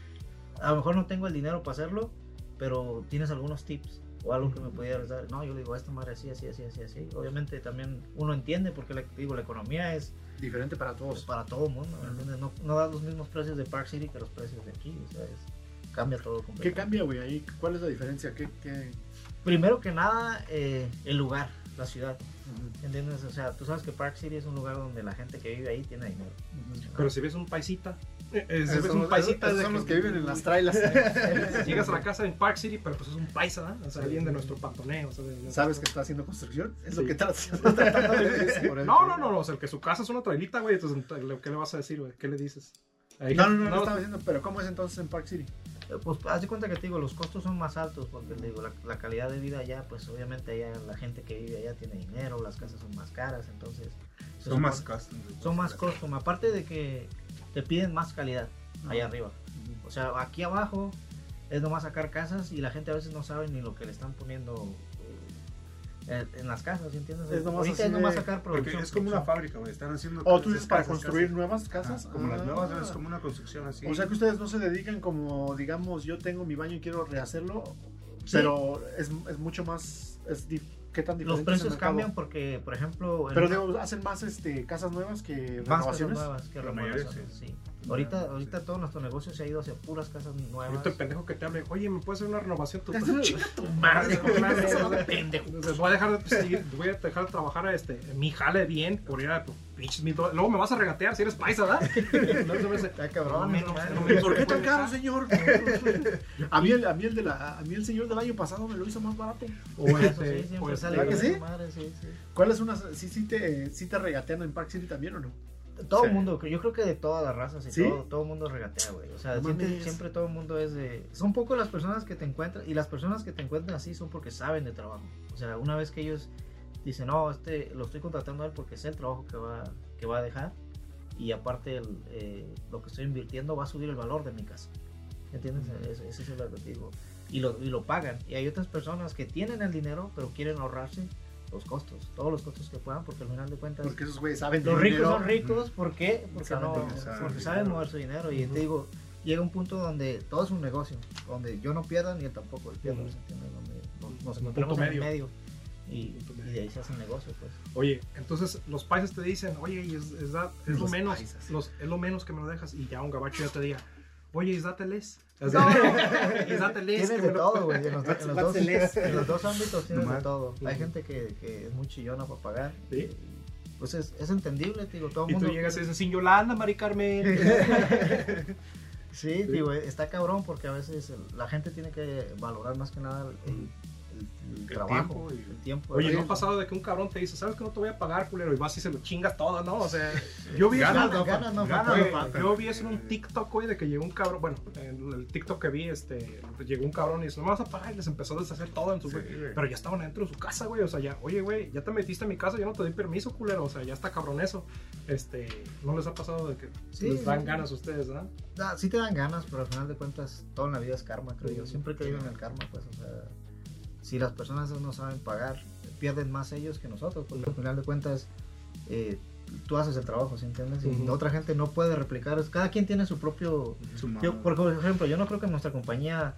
a lo mejor no tengo el dinero para hacerlo, pero tienes algunos tips o algo que me pudieras dar. No, yo le digo, esta madre así, así, así, así, así. Obviamente también uno entiende porque, le digo, la economía es Diferente para todos. para todo el mundo, ¿me entiendes? No, no da los mismos precios de Park City que los precios de aquí, o sea, es- cambia todo completamente. ¿Qué cambia, güey? Ahí, ¿cuál es la diferencia? ¿Qué, qué... Primero que nada, eh, el lugar. la ciudad. ¿Entiendes? O sea, tú sabes que Park City es un lugar donde la gente que vive ahí tiene dinero. Pero si ves un paisita, eh, eh, son, un paisita, esos es son los que viven en las trailas. Llegas a la casa en Park City, pero pues es un paisa, ¿eh? o sea, alguien de nuestro patoneo. o sea, de- ¿Sabes que está haciendo construcción? Es lo Sí. que tratas tratando de decir. No, no, no, no, o sea, que su casa es una trailita, güey, entonces, ¿qué le vas a decir, güey? ¿Qué le dices? Ahí- No, no, no, no estaba diciendo, pero ¿cómo es entonces en Park City? Eh, Pues haz de cuenta que te digo, los costos son más altos porque te digo, la, la calidad de vida allá, pues obviamente allá la gente que vive allá tiene dinero, las casas son más caras, entonces Son más supone- güey. son más custom, aparte de que te piden más calidad allá arriba. O sea, aquí abajo es nomás sacar casas y la gente a veces no sabe ni lo que le están poniendo eh, en, las casas, ¿entiendes? Es nomás Ahorita así es nomás de- sacar Porque producción. es como una fábrica, güey. Están haciendo. ¿O tú dices para construir casas. nuevas casas? Ah, como las Ah. nuevas, es como una construcción así. O sea que ustedes no se dedican como, digamos, yo tengo mi baño y quiero rehacerlo, Sí. pero es, es mucho más, es ¿qué tan diferente Los es el precios cambian porque, por ejemplo, Pero digo, hacen más este, casas nuevas que más casas renovaciones. nuevas que sí. La Ahorita, ahorita sí. todo nuestro negocio se ha ido hacia puras casas nuevas. Ahorita el pendejo que te hable, oye, ¿me puedes hacer una renovación? Tú, Chinga tu madre, pendejo. Voy a dejar de, seguir- voy a dejar de trabajar este, mi jale bien por ir a pues, pinches mil dólares. Luego me vas a regatear si eres paisa, ¿verdad? No, se me hace- Está cabrón, no, no, no me- ¿Por qué tan caro, señor? a, mí el, a, mí el de la, a mí el señor del año pasado me lo hizo más barato. O este, sí, o este, sale ¿verdad que con sí? madre, sí, sí. ¿Cuál es una, sí, sí te, sí te regatean en Park City también o no? Todo Sí. el mundo, yo creo que de todas las razas y ¿Sí? todo, todo el mundo regatea, güey. O sea, siempre, todo el mundo es de... Son poco las personas que te encuentran y las personas que te encuentran así son porque saben de trabajo. O sea, una vez que ellos dicen, no, este lo estoy contratando a él porque sé el trabajo que va, que va a dejar y aparte el, eh, lo que estoy invirtiendo va a subir el valor de mi casa. ¿Entiendes? Ese, ese es el objetivo. Y lo, y lo pagan. Y hay otras personas que tienen el dinero pero quieren ahorrarse los costos, todos los costos que puedan porque al final de cuentas... Porque esos güeyes saben Los ricos dinero. son ricos, ¿por qué? Porque, Saben no, saben porque saben mover su dinero. Y Ujú. te digo, llega un punto donde todo es un negocio, donde yo no pierda ni él tampoco él pierda. ¿se entiende? Donde nos, nos encontramos en el medio. Y, medio. de ahí se hace el negocio, pues. Oye, entonces los paisas te dicen, oye, y es, es, da- es lo menos, los, es lo menos que me lo dejas. Y ya un gabacho ya te diga, oye, the less? No. The less? Tienes de lo- todo, güey. En los, en los dos, en los dos ámbitos tienes de todo. Hay gente que, que es muy chillona para pagar. Sí. Pues es, es entendible, te digo, todo el Y tú mundo. llegas y dices, sin Yolanda, Mari Carmen. Sí, digo, está cabrón porque a veces la gente tiene que valorar más que nada el, el- trabajo, tiempo y- el tiempo. Oye. ¿no ha pasado de que un cabrón te dice, ¿sabes que no te voy a pagar, culero? Y vas y se lo chingas todo, ¿no? O sea, yo vi eso, Ganas, no ganas, no ganas, faltan. Güey, no faltan. yo vi eso en un TikTok, güey, de que llegó un cabrón, bueno, en el TikTok que vi, este, llegó un cabrón y dice, no me vas a pagar, y les empezó a deshacer todo en su, Sí, güey. Pero ya estaban adentro de su casa, güey, o sea, ya, oye, güey, ya te metiste a mi casa, yo no te doy permiso, culero, o sea, ya está cabrón eso. Este, ¿no les ha pasado de que Sí, les dan sí. ganas a ustedes, ¿verdad? Ah, sí te dan ganas, pero al final de cuentas todo en la vida es karma, creo yo. Siempre he creído en el karma, pues, o sea, si las personas no saben pagar, pierden más ellos que nosotros, porque al final de cuentas eh, tú haces el trabajo, ¿sí entiendes? Y otra gente no puede replicar, cada quien tiene su propio... Su Yo, por ejemplo, yo no creo que nuestra compañía,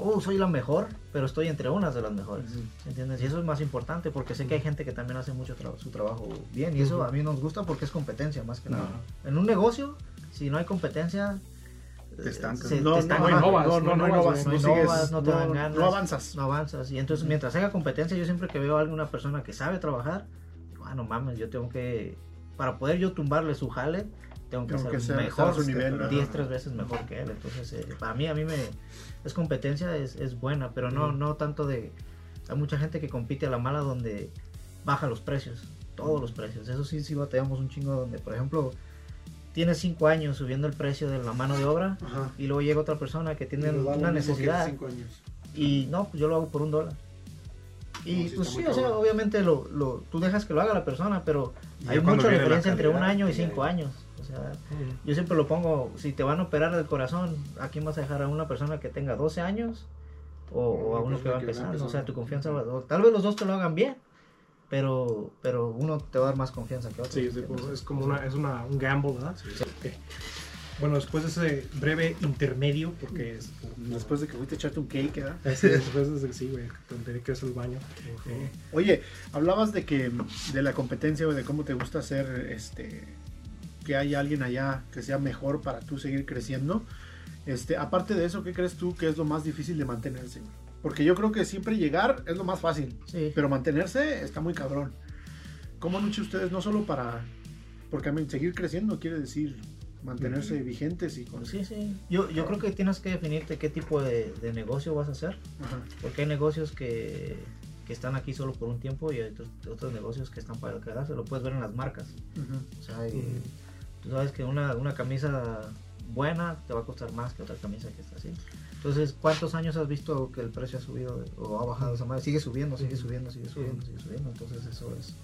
oh, soy la mejor, pero estoy entre unas de las mejores. ¿sí entiendes? Y eso es más importante porque sé que hay gente que también hace mucho tra- su trabajo bien y eso a mí nos gusta porque es competencia más que nada. En un negocio, si no hay competencia, Te estancas. se- No, te estancas. no innovas, no, no, no no innovas, innovas, no no innovas, sigues, no te dan ganas. no avanzas. no avanzas. Y entonces, mientras haya competencia, yo siempre que veo a alguna persona que sabe trabajar, digo, ah, no mames, yo tengo que, para poder yo tumbarle su jale, tengo que Tengo ser que mejor, su nivel, 10, ajá. 3 veces mejor que él. Entonces, eh, para mí, a mí me, es competencia, es, es buena, pero no, no tanto de, hay mucha gente que compite a la mala donde baja los precios, todos los precios. Eso sí, sí batallamos un chingo donde, por ejemplo, tienes 5 años subiendo el precio de la mano de obra Ajá. y luego llega otra persona que tiene una necesidad cinco y no, pues yo lo hago por un dólar. Y No, pues sí, o sea, obviamente lo, lo, tú dejas que lo haga la persona, pero Y hay mucha diferencia entre un año y cinco años. O sea, yo siempre lo pongo, si te van a operar del corazón, ¿a quién vas a dejar? ¿A una persona que tenga 12 años? O, o a uno que va empezando. O sea, tu confianza va... o tal vez los dos te lo hagan bien, pero, pero uno te va a dar más confianza que otro. Sí, es, ¿entiendes? es como una, es una, un gamble, ¿verdad? Ok. Bueno, después de ese breve intermedio, porque es... Después de que fuiste a echarte un cake, ¿verdad? es- después de sí, güey, que tendré que es el baño. Eh, Oye, hablabas de que de la competencia o de cómo te gusta hacer este que haya alguien allá que sea mejor para tú seguir creciendo. Este, aparte de eso, ¿qué crees tú que es lo más difícil de mantenerse? güey? Porque yo creo que siempre llegar es lo más fácil. Sí. Pero mantenerse está muy cabrón. ¿Cómo han hecho ustedes no solo para... Porque seguir creciendo quiere decir mantenerse vigentes y con... Sí, sí. Yo, yo creo que tienes que definirte qué tipo de, de negocio vas a hacer. Ajá. Porque hay negocios que, que están aquí solo por un tiempo y hay otros, otros negocios que están para quedarse. Lo puedes ver en las marcas. O sea, hay- tú sabes que una, una camisa buena te va a costar más que otra camisa que está así. Entonces, ¿cuántos años has visto que el precio ha subido o ha bajado esa madre? Sigue subiendo, sigue subiendo, sigue subiendo, sigue subiendo. Entonces, eso es.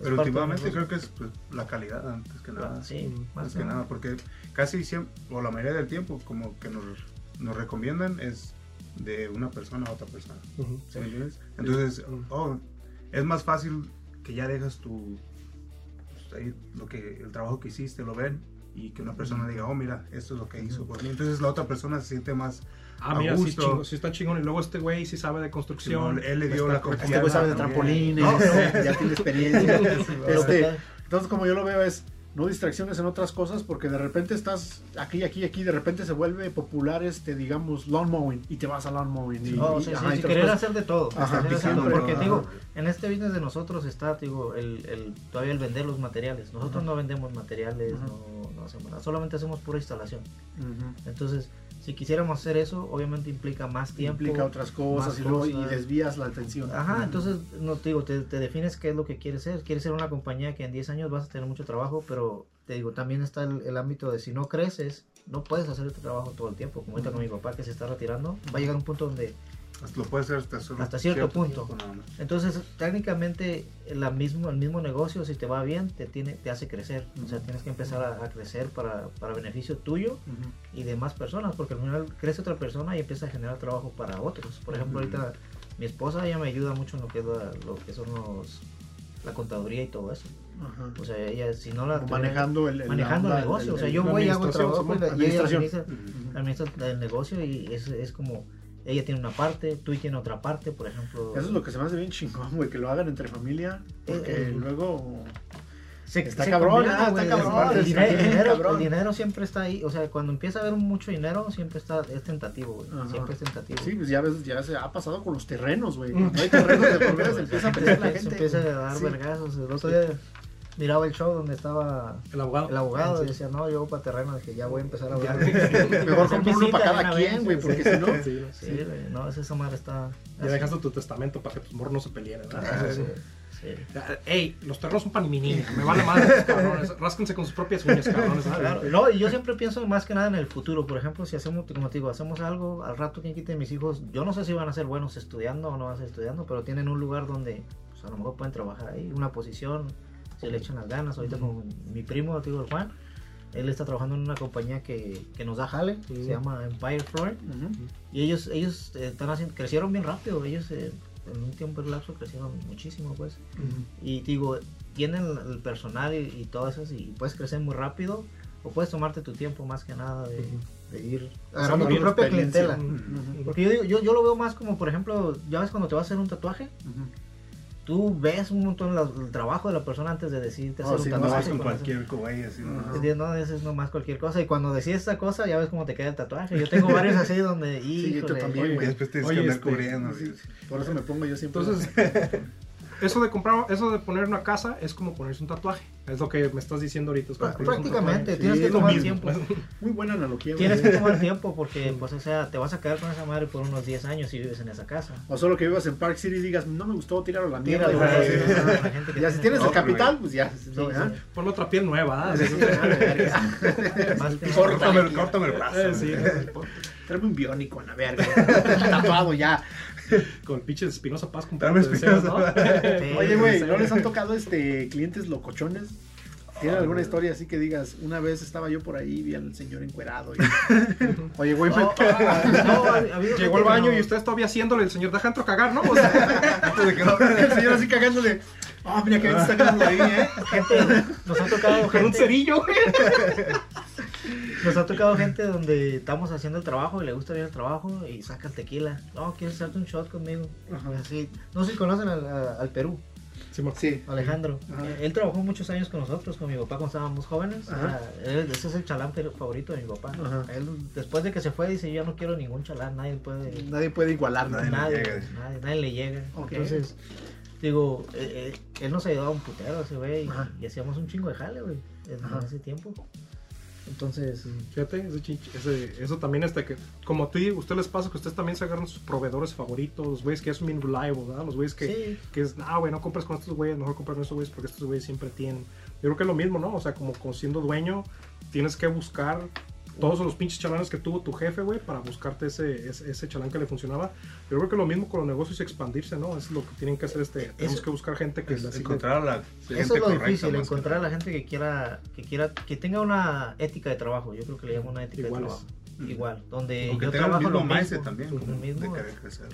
Pero últimamente creo que es pues, la calidad antes que nada. Sí, Más que nada, porque casi siempre, o la mayoría del tiempo, como que nos, nos recomiendan es de una persona a otra persona. Entonces, oh, es más fácil que ya dejas tu, pues, ahí lo que, el trabajo que hiciste, lo ven, y que una persona diga, oh, mira, esto es lo que hizo por mí. Entonces la otra persona se siente más Ah, a mira, sí, gusto. chingo, sí está chingón. Y luego este güey sí sabe de construcción. Simón, él le dio Está la con- Este güey sabe de También. trampolines, No, pero- ya tiene experiencia. Este, te- entonces, como yo lo veo, es no distracciones en otras cosas, porque de repente estás aquí, aquí, aquí, de repente se vuelve popular, este, digamos, lawn mowing, y te vas a lawn mowing. Y, Oh, y- sí, ajá, sí, y sí, querer hacer de todo. Ajá, hacer porque digo, en este business de nosotros está, digo, el, el, todavía el vender los materiales. Nosotros no vendemos materiales, no, no hacemos nada, solamente hacemos pura instalación. Entonces, si quisiéramos hacer eso, obviamente implica más tiempo. Implica otras cosas, y, luego, y desvías la atención. Ajá, entonces, no te digo, te, te defines qué es lo que quieres ser. Quieres ser una compañía que en 10 años vas a tener mucho trabajo, pero te digo, también está el, el ámbito de si no creces, no puedes hacer este trabajo todo el tiempo. Como ahorita con mi papá que se está retirando, va a llegar un punto donde lo puede hacer hasta, solo Hasta cierto punto. tiempo nada más. Entonces, técnicamente, la mismo, el mismo negocio, si te va bien, te, tiene, te hace crecer. O sea, tienes que empezar a, a crecer para, para beneficio tuyo Ujú. y de más personas, porque al final crece otra persona y empieza a generar trabajo para otros. Por ejemplo, Ujú. ahorita mi esposa ella me ayuda mucho en lo que, es la, lo que son los, la contaduría y todo eso. Ajá. O sea, ella, si no la... Manejando el, el- manejando la el negocio. o sea, el- yo voy y hago el administración, trabajo la- y ella administración. administra, administra el negocio y es, es como... Ella tiene una parte, tú y tiene otra parte, por ejemplo. Eso es lo que se me hace bien chingón, güey, que lo hagan entre familia, porque Eh, eh. luego... Se- Está se cabrón, combina, ah, está cabrón, El, el dinero, el dinero, dinero- cabrón. el dinero siempre está ahí. O sea, cuando empieza a haber mucho dinero, siempre está, es tentativo, güey. Ajá. Siempre es tentativo. Sí, pues ya ves, ya se ha pasado con los terrenos, güey. Cuando hay terrenos de por se empieza a pelear la Se gente. empieza a dar Sí. vergazos. El otro día miraba el show donde estaba El abogado. el abogado Sí. y decía, no, yo voy para terreno. Dije, ya voy a empezar a hablar. Mejor compro uno para cada quien, güey, porque si no... Sí, ¿no? Sí, güey. No, esa madre está... Ya dejaste tu testamento para que tus morros no se peleen. ¿verdad? Ah, Sí. Ey, los terrenos son para mi niña. Me vale madre, cabrones. Rásquense con sus propias uñas, cabrones. Claro, no, y yo siempre pienso más que nada en el futuro. Por ejemplo, si hacemos, como te digo, hacemos algo, al rato quien quite mis hijos, yo no sé si van a ser buenos estudiando o no van a ser estudiando, pero tienen un lugar donde pues, a lo mejor pueden trabajar ahí, una posición, le echan las ganas. Ahorita con mi primo, digo, el Juan, él está trabajando en una compañía que, que nos da jale, se Ujú. llama Empire Flooring, Ujú. y ellos, ellos están haciendo, crecieron bien rápido, ellos eh, en un tiempo de lapso crecieron muchísimo, pues. Y digo, tienen el personal y, y todo eso, y puedes crecer muy rápido, o puedes tomarte tu tiempo más que nada de, de ir agarrando tu propia clientela. Porque yo, digo- yo, yo lo veo más como, por ejemplo, ya ves cuando te vas a hacer un tatuaje. Tú ves un montón la- el trabajo de la persona antes de decidirte Oh, hacer sí, un no No tatuaje. vas con cualquier güey así. ¿no? No, es nomás cualquier cosa. Y cuando decides esta cosa, ya ves cómo te queda el tatuaje. Yo tengo varios así donde, Sí, yo también, Y güey. después tienes que andar este, cubriendo. Sí, Por eso me pongo yo siempre... Entonces, eso de comprar, eso de poner una casa es como ponerse un tatuaje. Es lo que me estás diciendo ahorita. es como prácticamente, Sí, tienes que es lo tomar mismo. tiempo. Muy buena analogía. Tienes que tomar tiempo porque, pues, o sea, te vas a quedar con esa madre por unos 10 años si vives en esa casa. O solo que vivas en Park City y digas, no me gustó, tíralo a la mierda. Sí, sí, sí, sí. que Ya si tiene- tienes el capital, pues ya. Sí, ¿no? sí. ¿Ah? Ponle otra piel nueva. ¿ah? Sí, sí, que. Córtame, el brazo. Sí, Tráeme un biónico en la verga. Tatuado ya. con el pinche Espinosa Paz con te deseas, ¿no? Sí, Oye, güey. ¿no les han tocado este clientes locochones? ¿Tienen alguna historia así que digas, una vez estaba yo por ahí, vi al señor encuerado? y- Oye, güey, me... Ah, no, gente Llegó al baño no- y ustedes todavía haciéndole el señor, deja entro a cagar, ¿no? O sea, Antes de que no- el señor así cagándole. Ah, mira que bien está cagando ahí, ¿eh? gente, nos ha tocado con un gente, cerillo, güey. Nos ha tocado gente donde estamos haciendo el trabajo y le gusta bien el trabajo y saca el tequila. No, quieres hacerte un shot conmigo. Ajá. Así, no sé si conocen al, Perú. Sí. Alejandro. Ajá. Él trabajó muchos años con nosotros, con mi papá cuando estábamos jóvenes. Ajá. Era- él- ese es el chalán favorito de mi papá. Ajá. Él, después de que se fue, dice: Yo ya no quiero ningún chalán, nadie puede. Nadie puede igualarlo. Nadie le Nadie, llega. nadie, nadie le llega. Entonces, digo, eh, eh, él nos ayudaba un putero ese güey y, y hacíamos un chingo de jale, güey, en ese tiempo. Entonces, Fíjate, ese ese- eso también este que, como a ti, usted les pasa que ustedes también se agarran sus proveedores favoritos, los güeyes que ya son bien reliable, ¿verdad? Los güeyes que, sí, que es, ah, güey, no compres con estos güeyes, mejor compras con estos güeyes porque estos güeyes siempre tienen. Yo creo que es lo mismo, ¿no? O sea, como, como siendo dueño, tienes que buscar todos los pinches chalanes que tuvo tu jefe, güey, para buscarte ese, ese, ese chalán que le funcionaba. Yo creo que lo mismo con los negocios y expandirse, ¿no? Es lo que tienen que hacer este. Tenemos Eso- que buscar gente que Es de- encontrar a la gente Eso es lo correcta, difícil, encontrar a la gente que quiera, que quiera, que tenga una ética de trabajo. Yo creo que le llaman una ética Iguales. de trabajo. Igual, donde yo trabajo mismo lo mismo, también, lo como de mismo. querer crecer.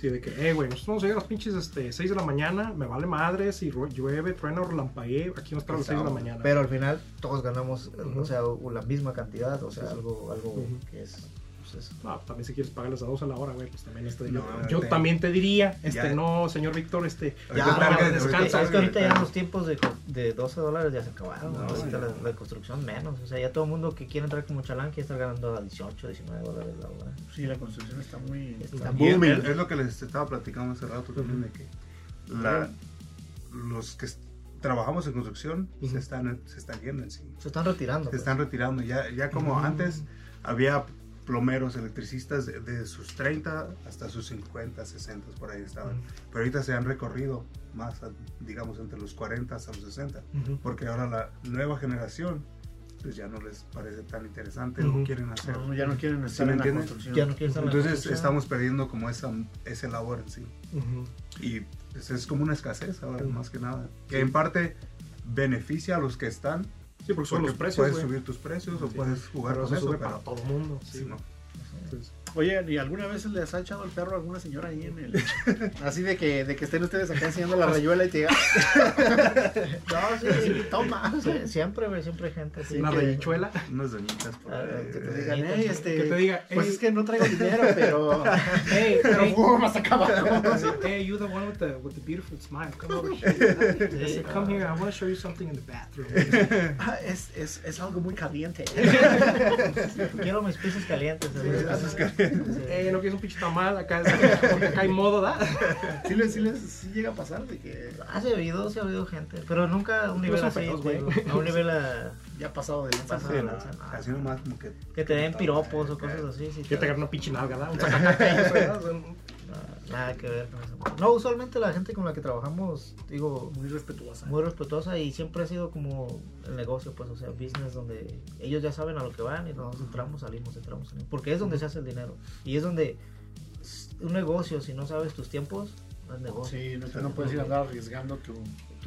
Sí, de que, eh, güey, nosotros vamos a llegar a las pinches este, 6 de la mañana, me vale madre, si llueve, truena o relampaguee, aquí vamos a estar a las 6 de la mañana. Pero al final todos ganamos, o sea, la misma cantidad, o sea, Sí, sí. algo, algo que es, pues es- No, también si quieres pagarles a dos a la hora, güey, pues también este, No, yo, yo te- también te diría, este, Ya. no, señor Víctor, este, Ya, no, descansa, es que ahorita ya los tiempos de, de 12 dólares ya se acabaron. No, ahorita la, la construcción menos. O sea, ya todo el mundo que quiere entrar como chalán quiere estar ganando a 18, 19 dólares la hora. Sí, la construcción está muy. Está booming. es- es lo que les estaba platicando hace rato también, de que la- los que trabajamos en construcción se, están, se están yendo en sí. Se están retirando. Se pues. están retirando. Ya, ya como antes había plomeros, electricistas de, de sus 30 hasta sus 50, 60 por ahí estaban. Ujú. Pero ahorita se han recorrido más, a- digamos, entre los 40 hasta los 60. ujú. Porque ahora la nueva generación pues ya no les parece tan interesante o quieren hacer. No, ya no quieren estar en la construcción. Ya no quieren estar en la Entonces construcción. estamos perdiendo como esa, ese labor en sí. Y pues, es como una escasez ahora, más que nada. Que Sí. en parte beneficia a los que están. Sí, porque son porque los precios, puedes güey. subir tus precios o Sí. puedes jugar Pero con eso eso. sube pero- para todo el mundo, sí. Sí, no. Entonces, Oye, ¿y alguna vez les ha echado el perro a alguna señora ahí en el. Así de que, de que estén ustedes acá enseñando la rayuela y te diga. No, sí, Toma. sí, siempre, güey, siempre hay gente así. una que- rayichuela Unas doñitas por Ah, ahí. que te Que digan, digan, "Ey, este, que te diga, Pues "Ey". es que no traigo dinero, pero. hey, Pero hey, más acá abajo. Hey, you the one with the, with the beautiful smile. Come over here. Sí, no. come here. I want to show you something in the bathroom. Ah, es, es, es algo muy caliente. Quiero mis pisos calientes. Sí, ¿sabes? Hey, no quieres un pinche tamal acá, porque acá hay modo, ¿da? Sí, les, sí, les, sí llega a pasar de que Ha habido, sí ha habido gente, pero nunca a un nivel así, feos, güey. a un nivel a- ya ha pasado de lanza. Pasado Sí, de no, lanza, no. así nomás como que... que te den piropos o cosas así. sí, Que te te- agarra una pinche nalga, ¿da? Un nada que ver con eso. No, usualmente la gente con la que trabajamos, digo, Muy respetuosa. muy respetuosa y siempre ha sido como el negocio, pues, o sea, business donde ellos ya saben a lo que van y nosotros entramos, salimos, entramos, salimos, porque es donde se hace el dinero y es donde un negocio, si no sabes tus tiempos, no es negocio. Sí, no, te- no puedes ir a andar arriesgando tu.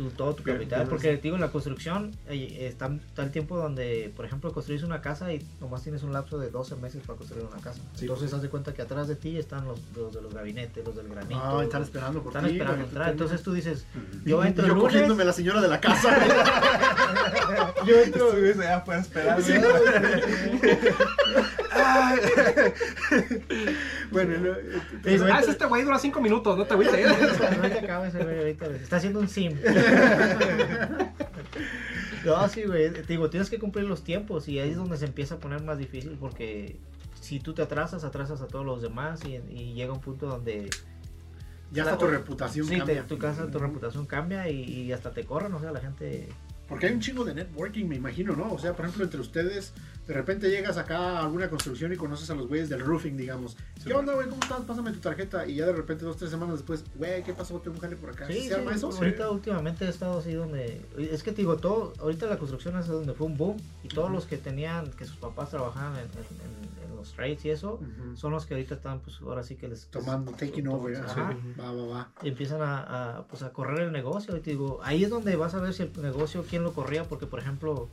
Tu- todo tu capital. Porque digo, en la construcción está, está el tiempo donde, por ejemplo, construís una casa y nomás tienes un lapso de 12 meses para construir una casa. Sí, Entonces, pues. haz de cuenta que atrás de ti están los, los de los gabinetes, los del granito. Los- están esperando por están esperando entrar. Entonces tú dices, yo entro yo el lunes. cogiéndome la señora de la casa. Yo entro. Estuviste allá afuera esperando. Bueno, no, eh. Ah, es este güey dura cinco minutos, no te agüites. No te acabes, güey, ahorita está haciendo un sim. No, sí, güey. Te digo, tienes que cumplir los tiempos y ahí es donde se empieza a poner más difícil porque si tú te atrasas, atrasas a todos los demás y, y llega un punto donde ya hasta tu reputación sí, te- cambia. tu casa, tu reputación cambia y, y hasta te corren, o sea, la gente... Porque hay un chingo de networking, me imagino, ¿no? O sea, por ejemplo, entre ustedes, de repente llegas acá a alguna construcción y conoces a los güeyes del roofing, digamos. ¿Qué onda, güey? ¿Cómo estás? Pásame tu tarjeta. Y ya de repente, dos, tres semanas después, güey, ¿qué pasó? Tengo un jale por acá. Sí, ¿Sí sí, ¿Se arma eso? ahorita últimamente he estado así donde... Es que te digo, todo, ahorita la construcción es donde fue un boom y todos los que tenían, que sus papás trabajaban en- en- en los trades y eso, son los que ahorita están, pues ahora sí que les... Tomando, taking over. Va, va, va. y empiezan a, a, pues a correr el negocio. Y te digo, ahí es donde vas a ver si el negocio, quién lo corría, porque por ejemplo,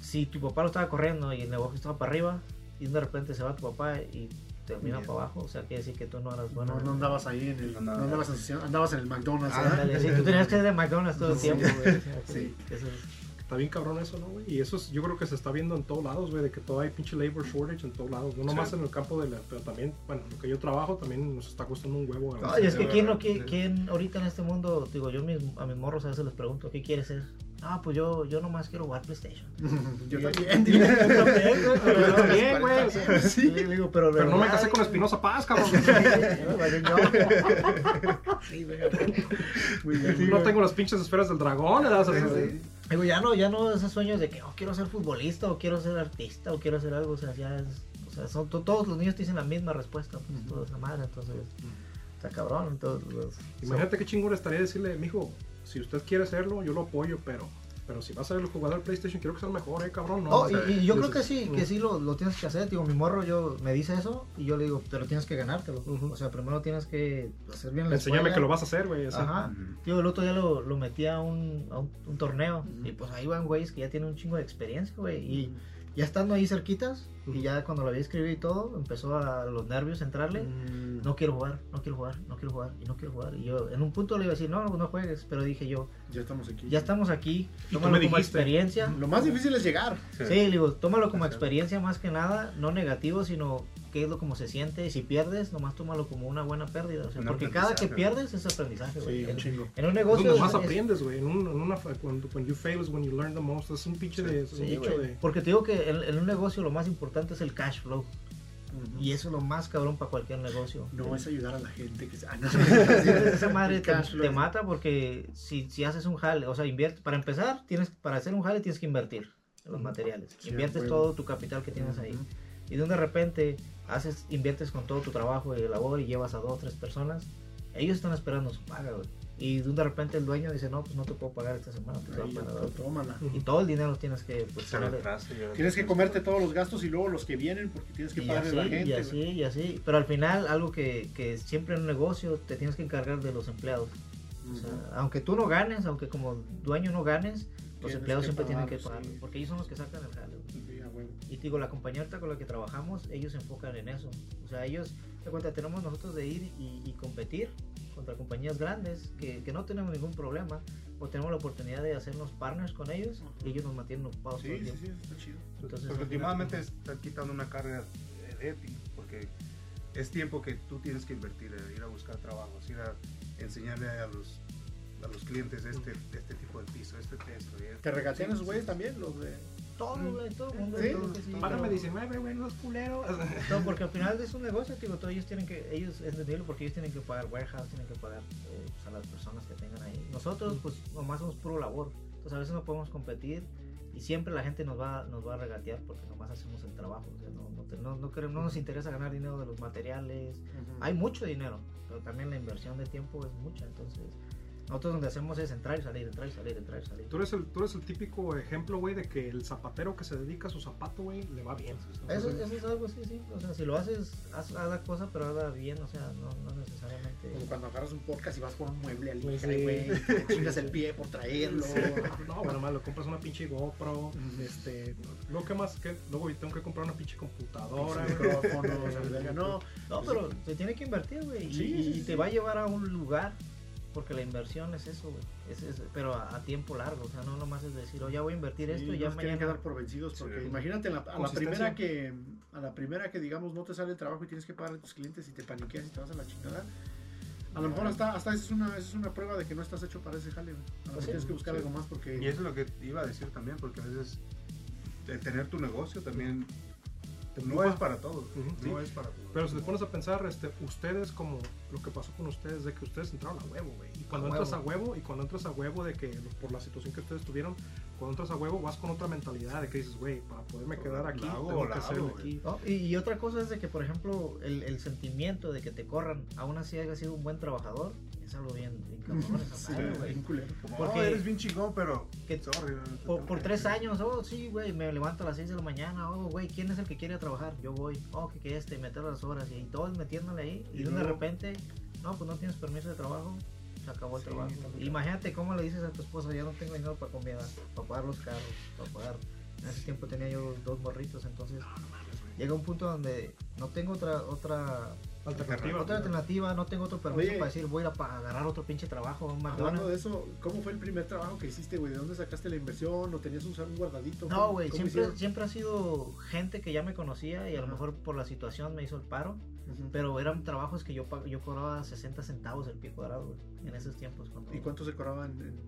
si tu papá lo estaba corriendo y el negocio estaba para arriba, y de repente se va tu papá y termina Bien. para abajo, o sea, quiere decir que tú no eras bueno. No, no andabas ahí en el. No No, andaba. andabas, en, andabas en el McDonald's. ¿eh? Sí, tú tenías que ir de McDonald's todo el Sí. tiempo, güey. o sea, Sí. eso es- Está bien cabrón eso, ¿no, güey? Y eso es, yo creo que se está viendo en todos lados, güey, de que todo hay pinche labor shortage en todos lados. No nomás Sí. en el campo de la, pero también, bueno, lo que yo trabajo también nos está costando un huevo. No, y es que quién, no, sí. quién, quién ahorita en este mundo, digo, yo mis- a mis morros a veces les pregunto, ¿qué quieres ser? Ah, pues yo, yo nomás quiero jugar PlayStation. Yo también. Yo también, güey, pero yo también, güey. Sí. Le digo, pero, Pero no me casé con Espinosa Paz, cabrón. Sí, güey. No tengo las pinches esferas del dragón, ¿verdad? Digo, ya no, ya no esos sueños de que oh, quiero ser futbolista o quiero ser artista o quiero hacer algo, o sea, ya es, o sea, son to- todos los niños te dicen la misma respuesta, pues toda esa madre, entonces, está cabrón, entonces, pues, Imagínate qué chingón estaría decirle, mijo, si usted quiere hacerlo, yo lo apoyo, pero pero si vas a ser el jugador de PlayStation, quiero que sea el mejor, eh, cabrón. No, Oh, O sea, y, y yo creo que sí, que sí lo, lo tienes que hacer. Digo, mi morro yo me dice eso y yo le digo, pero tienes que ganártelo. O sea, primero tienes que hacer bien la Enséñame escuela. que lo vas a hacer, güey. o sea, Ajá. Digo, el otro día lo, lo metí a un, a un, un torneo y pues ahí van güeyes que ya tienen un chingo de experiencia, güey. Y ya estando ahí cerquitas Y ya cuando lo había escrito y todo, empezó a los nervios a entrarle. mm, No quiero jugar, no quiero jugar, no quiero jugar y no quiero jugar. Y yo en un punto le iba a decir, no, no juegues, pero dije yo, Ya estamos aquí. ya estamos aquí, tómalo como dijiste. experiencia. Lo más difícil es llegar. Sí, le digo, tómalo como experiencia más que nada, no negativo, sino qué es lo como se siente. Y si pierdes, nomás tómalo como una buena pérdida. O sea, porque cada que pierdes es aprendizaje, güey. Sí, un en, chingo. en un negocio. donde más es- aprendes, güey. En, un, en una, cuando when you fail is when you learn the most. Es un pinche de, es un Sí, dicho güey. de. Porque te digo que en, en un negocio lo más importante es el cash flow. Y eso es lo más cabrón para cualquier negocio. No es ayudar a la gente que se... Ah, no. Esa madre te, te mata porque si, si haces un jale, o sea, invierte, para empezar, tienes para hacer un jale tienes que invertir en los materiales. Sí, Inviertes huevo. todo tu capital que tienes ahí. Y de un de repente haces, inviertes con todo tu trabajo y labor y llevas a dos o tres personas, ellos están esperando su paga, güey. Y de un de repente el dueño dice, no, pues no te puedo pagar esta semana, te voy Ahí, a pagar la otra". tómala. Y todo el dinero tienes que pues, ahora Tienes que comerte todos los gastos y luego los que vienen porque tienes que así, a la gente. y así, y así. Pero al final, algo que, que siempre en un negocio te tienes que encargar de los empleados. O sea, aunque tú no ganes, aunque como dueño no ganes, los empleados siempre tienen que pagar. sí. Porque ellos son los que sacan el jale. Sí. Y te digo, la compañía ahorita con la que trabajamos, ellos se enfocan en eso. O sea, ellos, de cuenta, tenemos nosotros de ir y, y competir contra compañías grandes que, que no tenemos ningún problema. O tenemos la oportunidad de hacernos partners con ellos y ellos nos mantienen ocupados todo Sí, el sí, tiempo. sí, está chido. Entonces, porque últimamente están quitando una carga de ti, porque es tiempo que tú tienes que invertir, en ir a buscar trabajos, ir a enseñarle a los, a los clientes este, este tipo de piso, este texto. y esto. ¿Te regatean Sí, esos güeyes también? Los de... Todo, güey, todo el mundo. ¿Sí? sí, Págame pero- 19, güey, no es culero. No, porque al final es un negocio, digo, todos ellos tienen que, ellos es entendible porque ellos tienen que pagar warehouse, tienen que pagar eh, pues, a las personas que tengan ahí. Nosotros, pues, nomás somos puro labor. Entonces, a veces no podemos competir y siempre la gente nos va, nos va a regatear porque nomás hacemos el trabajo. O sea, no, no, te- no, no queremos- no nos interesa ganar dinero de los materiales. Hay mucho dinero, pero también la inversión de tiempo es mucha. Entonces, nosotros donde hacemos es entrar y salir, entrar y salir, entrar y salir. Tú eres, el, tú eres el típico ejemplo, güey, de que el zapatero que se dedica a su zapato, güey, le va bien. Eso, eso es algo así, sí. O sea, si lo haces, haz, haz la cosa, pero hazla bien, o sea, no, no necesariamente. Como cuando agarras un podcast y vas por un mueble al Pues sí. güey, te chingas el pie por traerlo. No, bueno, más lo compras una pinche GoPro, Ujú. este, luego qué más, ¿Qué? luego tengo que comprar una pinche computadora, micrófonos, la verga, no. No, pero se tiene que invertir, güey. y- Sí, y, sí, y sí. te va a llevar a un lugar, porque la inversión es eso, güey. Es, es- pero a, a tiempo largo, o sea, no nomás es decir, oh, ya voy a invertir esto Sí, y ya nos tienen que mañana. dar por vencidos porque Sí. imagínate a la, a la primera que a la primera que digamos no te sale el trabajo y tienes que pagar a tus clientes y te paniqueas y te vas a la chingada a lo mejor hasta hasta esa es una es una prueba de que no estás hecho para ese jale güey. a sí, tienes que buscar sí. algo más porque Y eso es lo que iba a decir también, porque a veces tener tu negocio también no es para todos. No sí. es para todos. Pero si te pones a pensar, este, ustedes como lo que pasó con ustedes, de que ustedes entraron a huevo, güey. Y cuando A entras a huevo. y cuando entras a huevo de que por la situación que ustedes tuvieron, cuando entras a huevo vas con otra mentalidad de que dices, güey, para poderme quedar aquí, tengo que hacerlo aquí. Y, y otra cosa es de que, por ejemplo, el, el sentimiento de que te corran, aún así haya sido un buen trabajador, es algo bien, bien cabrón esa madre, güey. porque- "Oh, eres bien chingón, pero que- sorry, Por, por tres años, oh, sí, güey, me levanto a las 6 de la mañana, oh, güey, ¿quién es el que quiere trabajar? Yo voy, oh, que, que este, meter las horas y todos metiéndole ahí, y, Y de repente, no, pues no tienes permiso de trabajo, se acabó el Sí, trabajo. Imagínate cómo le dices a tu esposa, ya no tengo dinero para comida, para pagar los carros, para pagar. En ese tiempo tenía yo dos morritos, entonces llega un punto donde no tengo otra, otra Alternativa. Otra alternativa, no tengo otro permiso Oye. para decir voy a agarrar otro pinche trabajo Hablando McDonald's. de eso, ¿cómo fue el primer trabajo que hiciste, güey? ¿De dónde sacaste la inversión? ¿O tenías un, un guardadito? No, ¿Cómo- güey, siempre, hicieron? siempre ha sido gente que ya me conocía y a lo mejor por la situación me hizo el paro, pero eran trabajos que yo, yo cobraba 60 centavos el pie cuadrado, güey, en esos tiempos. Cuando... ¿Y cuánto se cobraban en-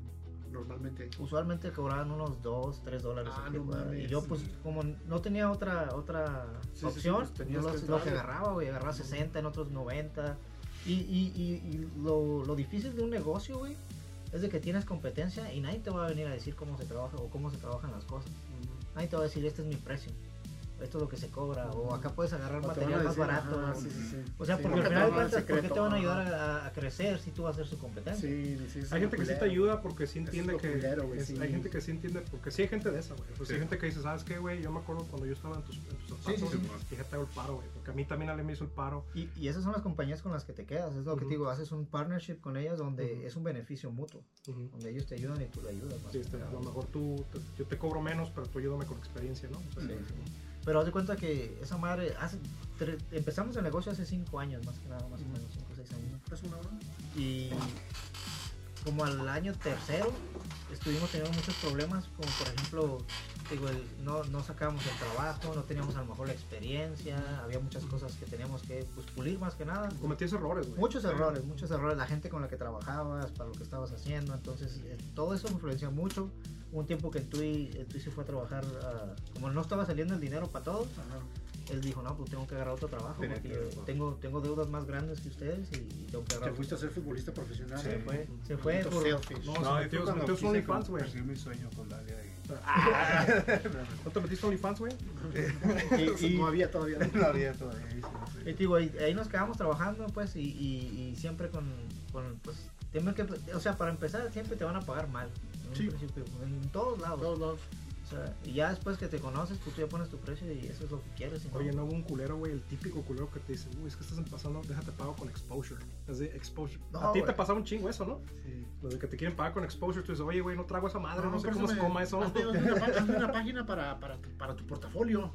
normalmente? Usualmente cobraban unos 2, 3 dólares Ah, no cuadrado. Y mames. yo, pues, como no tenía otra otra Sí, sí, sí, opción, pues, yo que lo, agarraba, güey, agarraba 60, en otros 90. Y, y, y, y lo, lo difícil de un negocio, güey, es de que tienes competencia y nadie te va a venir a decir cómo se trabaja o cómo se trabajan las cosas. Nadie te va a decir, este es mi precio, esto es lo que se cobra, o acá puedes agarrar O material más barato. ajá, sí, sí, sí. O sea, Sí, porque al final de van a dar cuentas, ¿por qué te van a ayudar a, a crecer si tú vas a ser su competencia? Sí, sí, es Hay gente que sí te ayuda porque sí entiende que. culero, güey, es- sí. Hay gente que sí entiende, porque sí hay gente de esa, güey. Pues Sí. hay gente que dice, ¿sabes qué, güey? Yo me acuerdo cuando yo estaba en tus, en tus zapatos. sí, sí. Fíjate, hago el paro, güey. Porque a mí también alguien me hizo el paro. Y, y esas son las compañías con las que te quedas, es lo que te digo, haces un partnership con ellas donde es un beneficio mutuo, donde ellos te ayudan y tú le ayudas. este, a lo mejor tú, yo te cobro menos, pero tú ayúdame con experiencia, ¿no? Pero haz de cuenta que esa madre, hace, tre- empezamos el negocio hace 5 años, más que nada, más o menos 5 o 6 años. ¿Es una hora? Y como al año tercero estuvimos teniendo muchos problemas, como por ejemplo, digo, el- no, no sacábamos el trabajo, no teníamos a lo mejor la experiencia, había muchas cosas que teníamos que pues, pulir más que nada. Cometías errores, güey. Muchos errores, muchos errores, la gente con la que trabajabas, para lo que estabas haciendo, entonces eh, todo eso influencia mucho. Hubo un tiempo que el Tui, el Tui se fue a trabajar, ah, como no estaba saliendo el dinero para todos, Ajá. él dijo, no, pues tengo que agarrar otro trabajo, Tenía porque que yo tengo, tengo deudas más grandes que ustedes y, y tengo que Te agarrar fuiste a ser futbolista profesional. Se ¿eh? fue, se fue por... No, No, se ahí metió, fue cuando OnlyFans, güey. perseguir mi sueño con Dalia y... ¿No te metiste OnlyFans, güey? y- y- no había todavía. No había todavía. ahí sí, Y te digo, ahí, ahí nos quedamos trabajando, pues, y, y- y siempre con, con, pues, que, o sea, para empezar, siempre te van a pagar mal. en un Sí. principio, en todos lados. Todos lados. Sea, y ya después que te conoces, pues tú ya pones tu precio y eso es lo que quieres. no- Oye, no hubo un culero, güey, el típico culero que te dice, uy, es que estás pasando, déjate pago con exposure. Es de exposure. No, a ti te güey. pasaba un chingo eso, ¿no? Sí. Los de que te quieren pagar con exposure, tú dices, oye, güey, no trago esa madre, no, sé cómo se coma eso. Hazme una, hazme una página para, para, tu, para tu portafolio.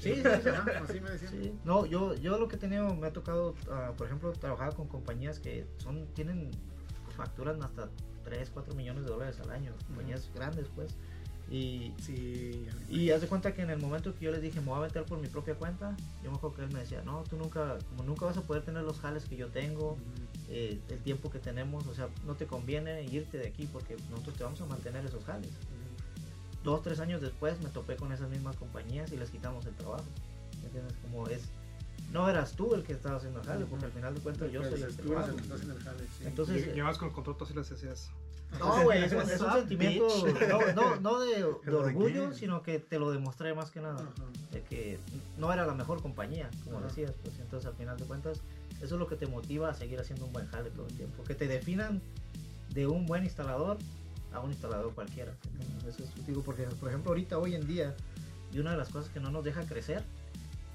Sí, sí, sí. Ajá, así me decían. Sí. No, yo, yo lo que he tenido, me ha tocado, ah, por ejemplo, trabajar con compañías que son, tienen, pues, facturan hasta 3, 4 millones de dólares al año, compañías grandes, pues. Y, Sí. y haz de cuenta que en el momento que yo les dije, me voy a meter por mi propia cuenta, yo me acuerdo que él me decía, no, tú nunca, como nunca vas a poder tener los jales que yo tengo, eh, el tiempo que tenemos, o sea, no te conviene irte de aquí porque nosotros te vamos a mantener esos jales. Dos, tres años después me topé con esas mismas compañías y les quitamos el trabajo. ¿Me entiendes? Como es, no eras tú el que estaba haciendo el jale, porque al final de cuentas yo soy el que lo hago. el jale, sí. Entonces, Lle- Llevabas con el contrato así les decías. no, güey, es, un- es un What's up, sentimiento, no, no, no de, de orgullo, sino que te lo demostré más que nada. De que no era la mejor compañía, como decías, pues entonces al final de cuentas eso es lo que te motiva a seguir haciendo un buen jale todo el tiempo, que te definan de un buen instalador a un instalador cualquiera. Eso es, digo, porque por ejemplo ahorita hoy en día y una de las cosas que no nos deja crecer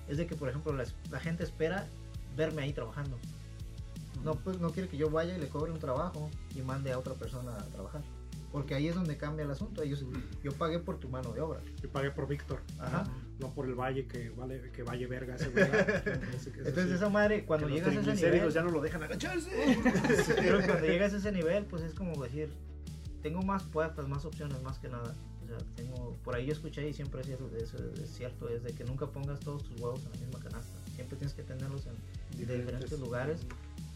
es de que por ejemplo la, la gente espera verme ahí trabajando. No, pues, no quiere que yo vaya y le cobre un trabajo y mande a otra persona a trabajar. Porque ahí es donde cambia el asunto. Ellos, yo pagué por tu mano de obra. Yo pagué por Víctor, Ajá. no por el Valle que vale, que Valle verga ese güey. Entonces sí. esa madre, cuando Que llegas a ese nivel, ya no lo dejan agacharse. pero cuando llegas a ese nivel, pues es como decir, tengo más puertas, más opciones, más que nada. O sea, tengo, por ahí yo escuché y siempre es cierto, eso es cierto, es de que nunca pongas todos tus huevos en la misma canasta. Siempre tienes que tenerlos en de Diferentes. diferentes lugares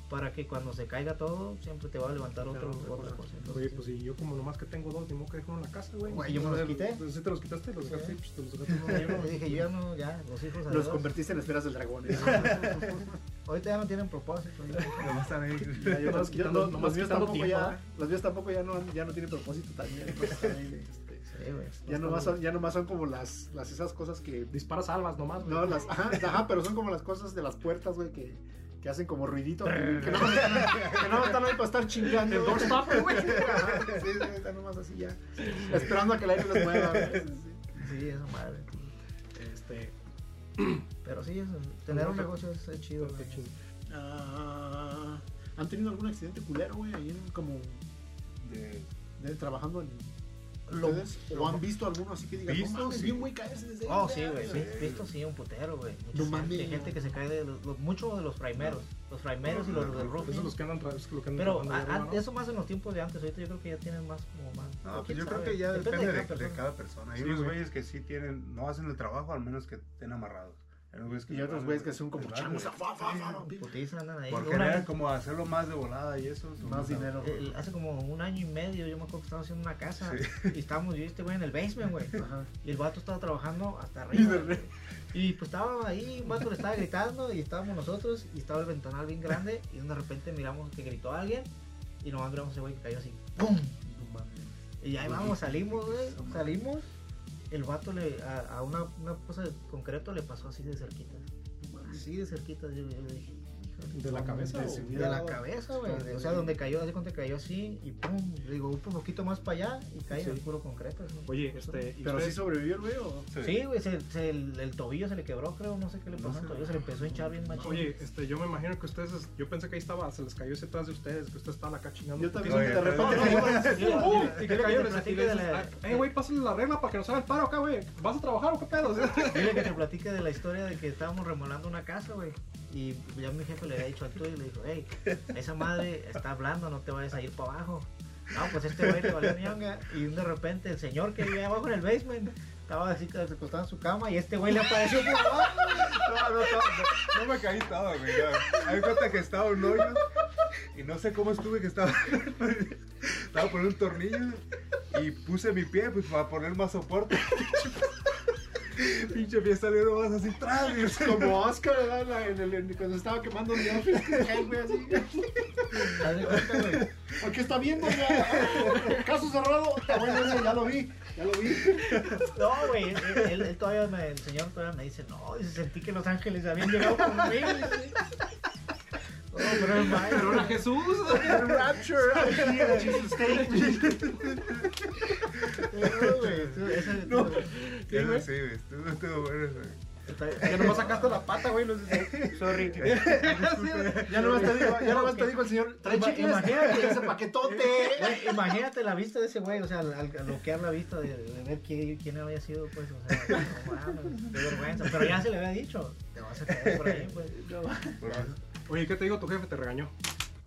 para que cuando se caiga todo, siempre te va a levantar otro, otra otra cosa. Entonces, Oye, pues y yo como nomás que tengo dos, ni modo que dejo en la casa, güey. Güey, yo me los quité. Pues, ¿Sí te los quitaste? Los dejaste, pues, te los dejaste yo ¿no? dije, yo ya no, ya, los hijos Los adiós. convertiste en esferas del dragón. ¿eh? Ahorita ya no tienen propósito. ya. Nomás están ahí. Ya, yo- Nomás yo- quitando- los- los míos tampoco ya, ¿eh? los míos tampoco ya no, ya no tienen propósito también. pues, güey. ya nomás son, ya nomás son como las, las esas cosas que Disparas salvas nomás, güey. no las ajá, ajá, pero son como las cosas de las puertas, güey, que, que hacen como ruidito, que, que no están, que no están ahí para estar chingando. El doorstopper, güey. Ajá, Sí, sí, están nomás así ya, esperando a que el aire los mueva. güey, sí, sí. Sí, esa madre. Este, Pero sí, eso, tener un negocio es, es chido. güey. chido. Ah, ¿Han tenido algún accidente culero, güey, ahí en como De, de, trabajando en ¿Ustedes? ¿O han visto alguno así que digan, Visto, no mames, sí. vi un güey caerse desde ahí"? Oh, sí, güey, sí, visto sí, un putero, güey. Mucha No gente, mames. gente que se cae de los, los- mucho de los primeros, los primeros y los del Esos roofing. son los que andan, tra- es lo que andan Pero a- de a- ¿no? eso más en los tiempos de antes, ahorita yo creo que ya tienen más como más. No, pues yo creo sabe. que ya depende, de, de persona. cada persona. Hay Sí, unos güey. güeyes que sí tienen, no hacen el trabajo al menos que estén amarrados. Y otros güeyes que son como chamos. Por querer como hacerlo más de volada y eso. Más dinero. el- hace como un año y medio yo me acuerdo que estaba haciendo una casa y estábamos yo y este güey en el basement, güey. Ajá. Y el vato estaba trabajando hasta arriba. Y pues estaba ahí, un vato le estaba gritando y estábamos nosotros y estaba el ventanal bien grande y de repente miramos que gritó alguien y nomás miramos a ese güey que cayó así. ¡Pum! Y ahí vamos, salimos, güey, salimos. El vato le, a, a una, cosa de concreto le pasó así de cerquita. Así de cerquita, yo, yo dije, "Hijo ¿De la cabeza? Sí. de la cabeza, güey. de- O sea, donde cayó, hace cuenta que cayó así y pum. Digo, un poquito más para allá y cae Sí. en el puro concreto. ¿no? Oye, este. ¿y Pero sí sobrevivió el güey o. Sí, güey, se- se- el, el tobillo se le quebró, creo, no sé qué le No pasó sé. al tobillo, se le empezó a hinchar bien machín. Oye, este, yo me imagino que ustedes, yo pensé que ahí estaba, se les cayó ese atrás de ustedes, que ustedes estaban acá chingando. Yo también, de repente No, no, ¡Uh! Y que cayó de dices, la- "Ah, eh, güey, pásale la regla para que nos haga el paro acá, güey. ¿Vas a trabajar o qué pedo? Dile que te platique de la historia de que estábamos remolando una casa, güey. Y ya mi jefe le había dicho al tuyo y le dijo, hey, esa madre está hablando, no te vayas a ir para abajo. No, pues este güey le valió ñonga. Y de repente el señor que vivía abajo en el basement estaba así acostado en su cama y este güey le apareció por abajo. No, me caí todo, güey. Hay cuenta que estaba un hoyo y no sé cómo estuve que estaba. estaba por un tornillo y puse mi pie pues para poner más soporte. Pinche pie salió más así tras. y se- Como Oscar, ¿verdad? En el- en- cuando estaba quemando The Office, güey, así. Haz de cuenta, güey. ¿Por qué está viendo? Ya? Caso cerrado. Está bueno ese, ya lo vi. Ya lo vi. No, güey, él, él- él todavía me, el señor todavía me dice, no, dice, sentí que los ángeles habían llegado conmigo. Pero el Pero era Jesús. Rapture. Here, Jesus State. No, güey, eso- eso- No. Güey? sí, güey, estuvo, estuvo bueno. güey. Ya nomás sacaste la pata, güey. los- Sorry. Ya nomás te digo, ya nomás te digo el señor. Trae chicles. imagínate. ese paquetote. Güey, imagínate la vista de ese güey, o sea, al, al bloquear la vista de, de ver quién, quién había sido, pues, o sea, no mames, qué vergüenza. Pero ya se le había dicho, te vas a caer por ahí, pues. Oye, ¿qué te digo? Tu jefe te regañó.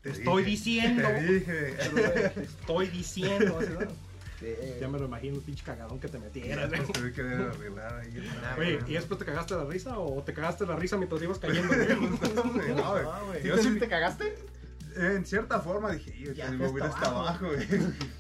Te Te estoy dije, diciendo. Te dije. Te estoy diciendo. ¿no? Sí. Ya me lo imagino, un pinche cagadón que te metieras. güey. Tuve que arreglar ahí. Oye, ¿y después te cagaste la risa o te cagaste la risa mientras ibas cayendo? güey? No, güey. No. Yo ¿Yo sí te cagaste? En cierta forma dije, "Hijo, Ya que fue me voy hasta hasta abajo". güey.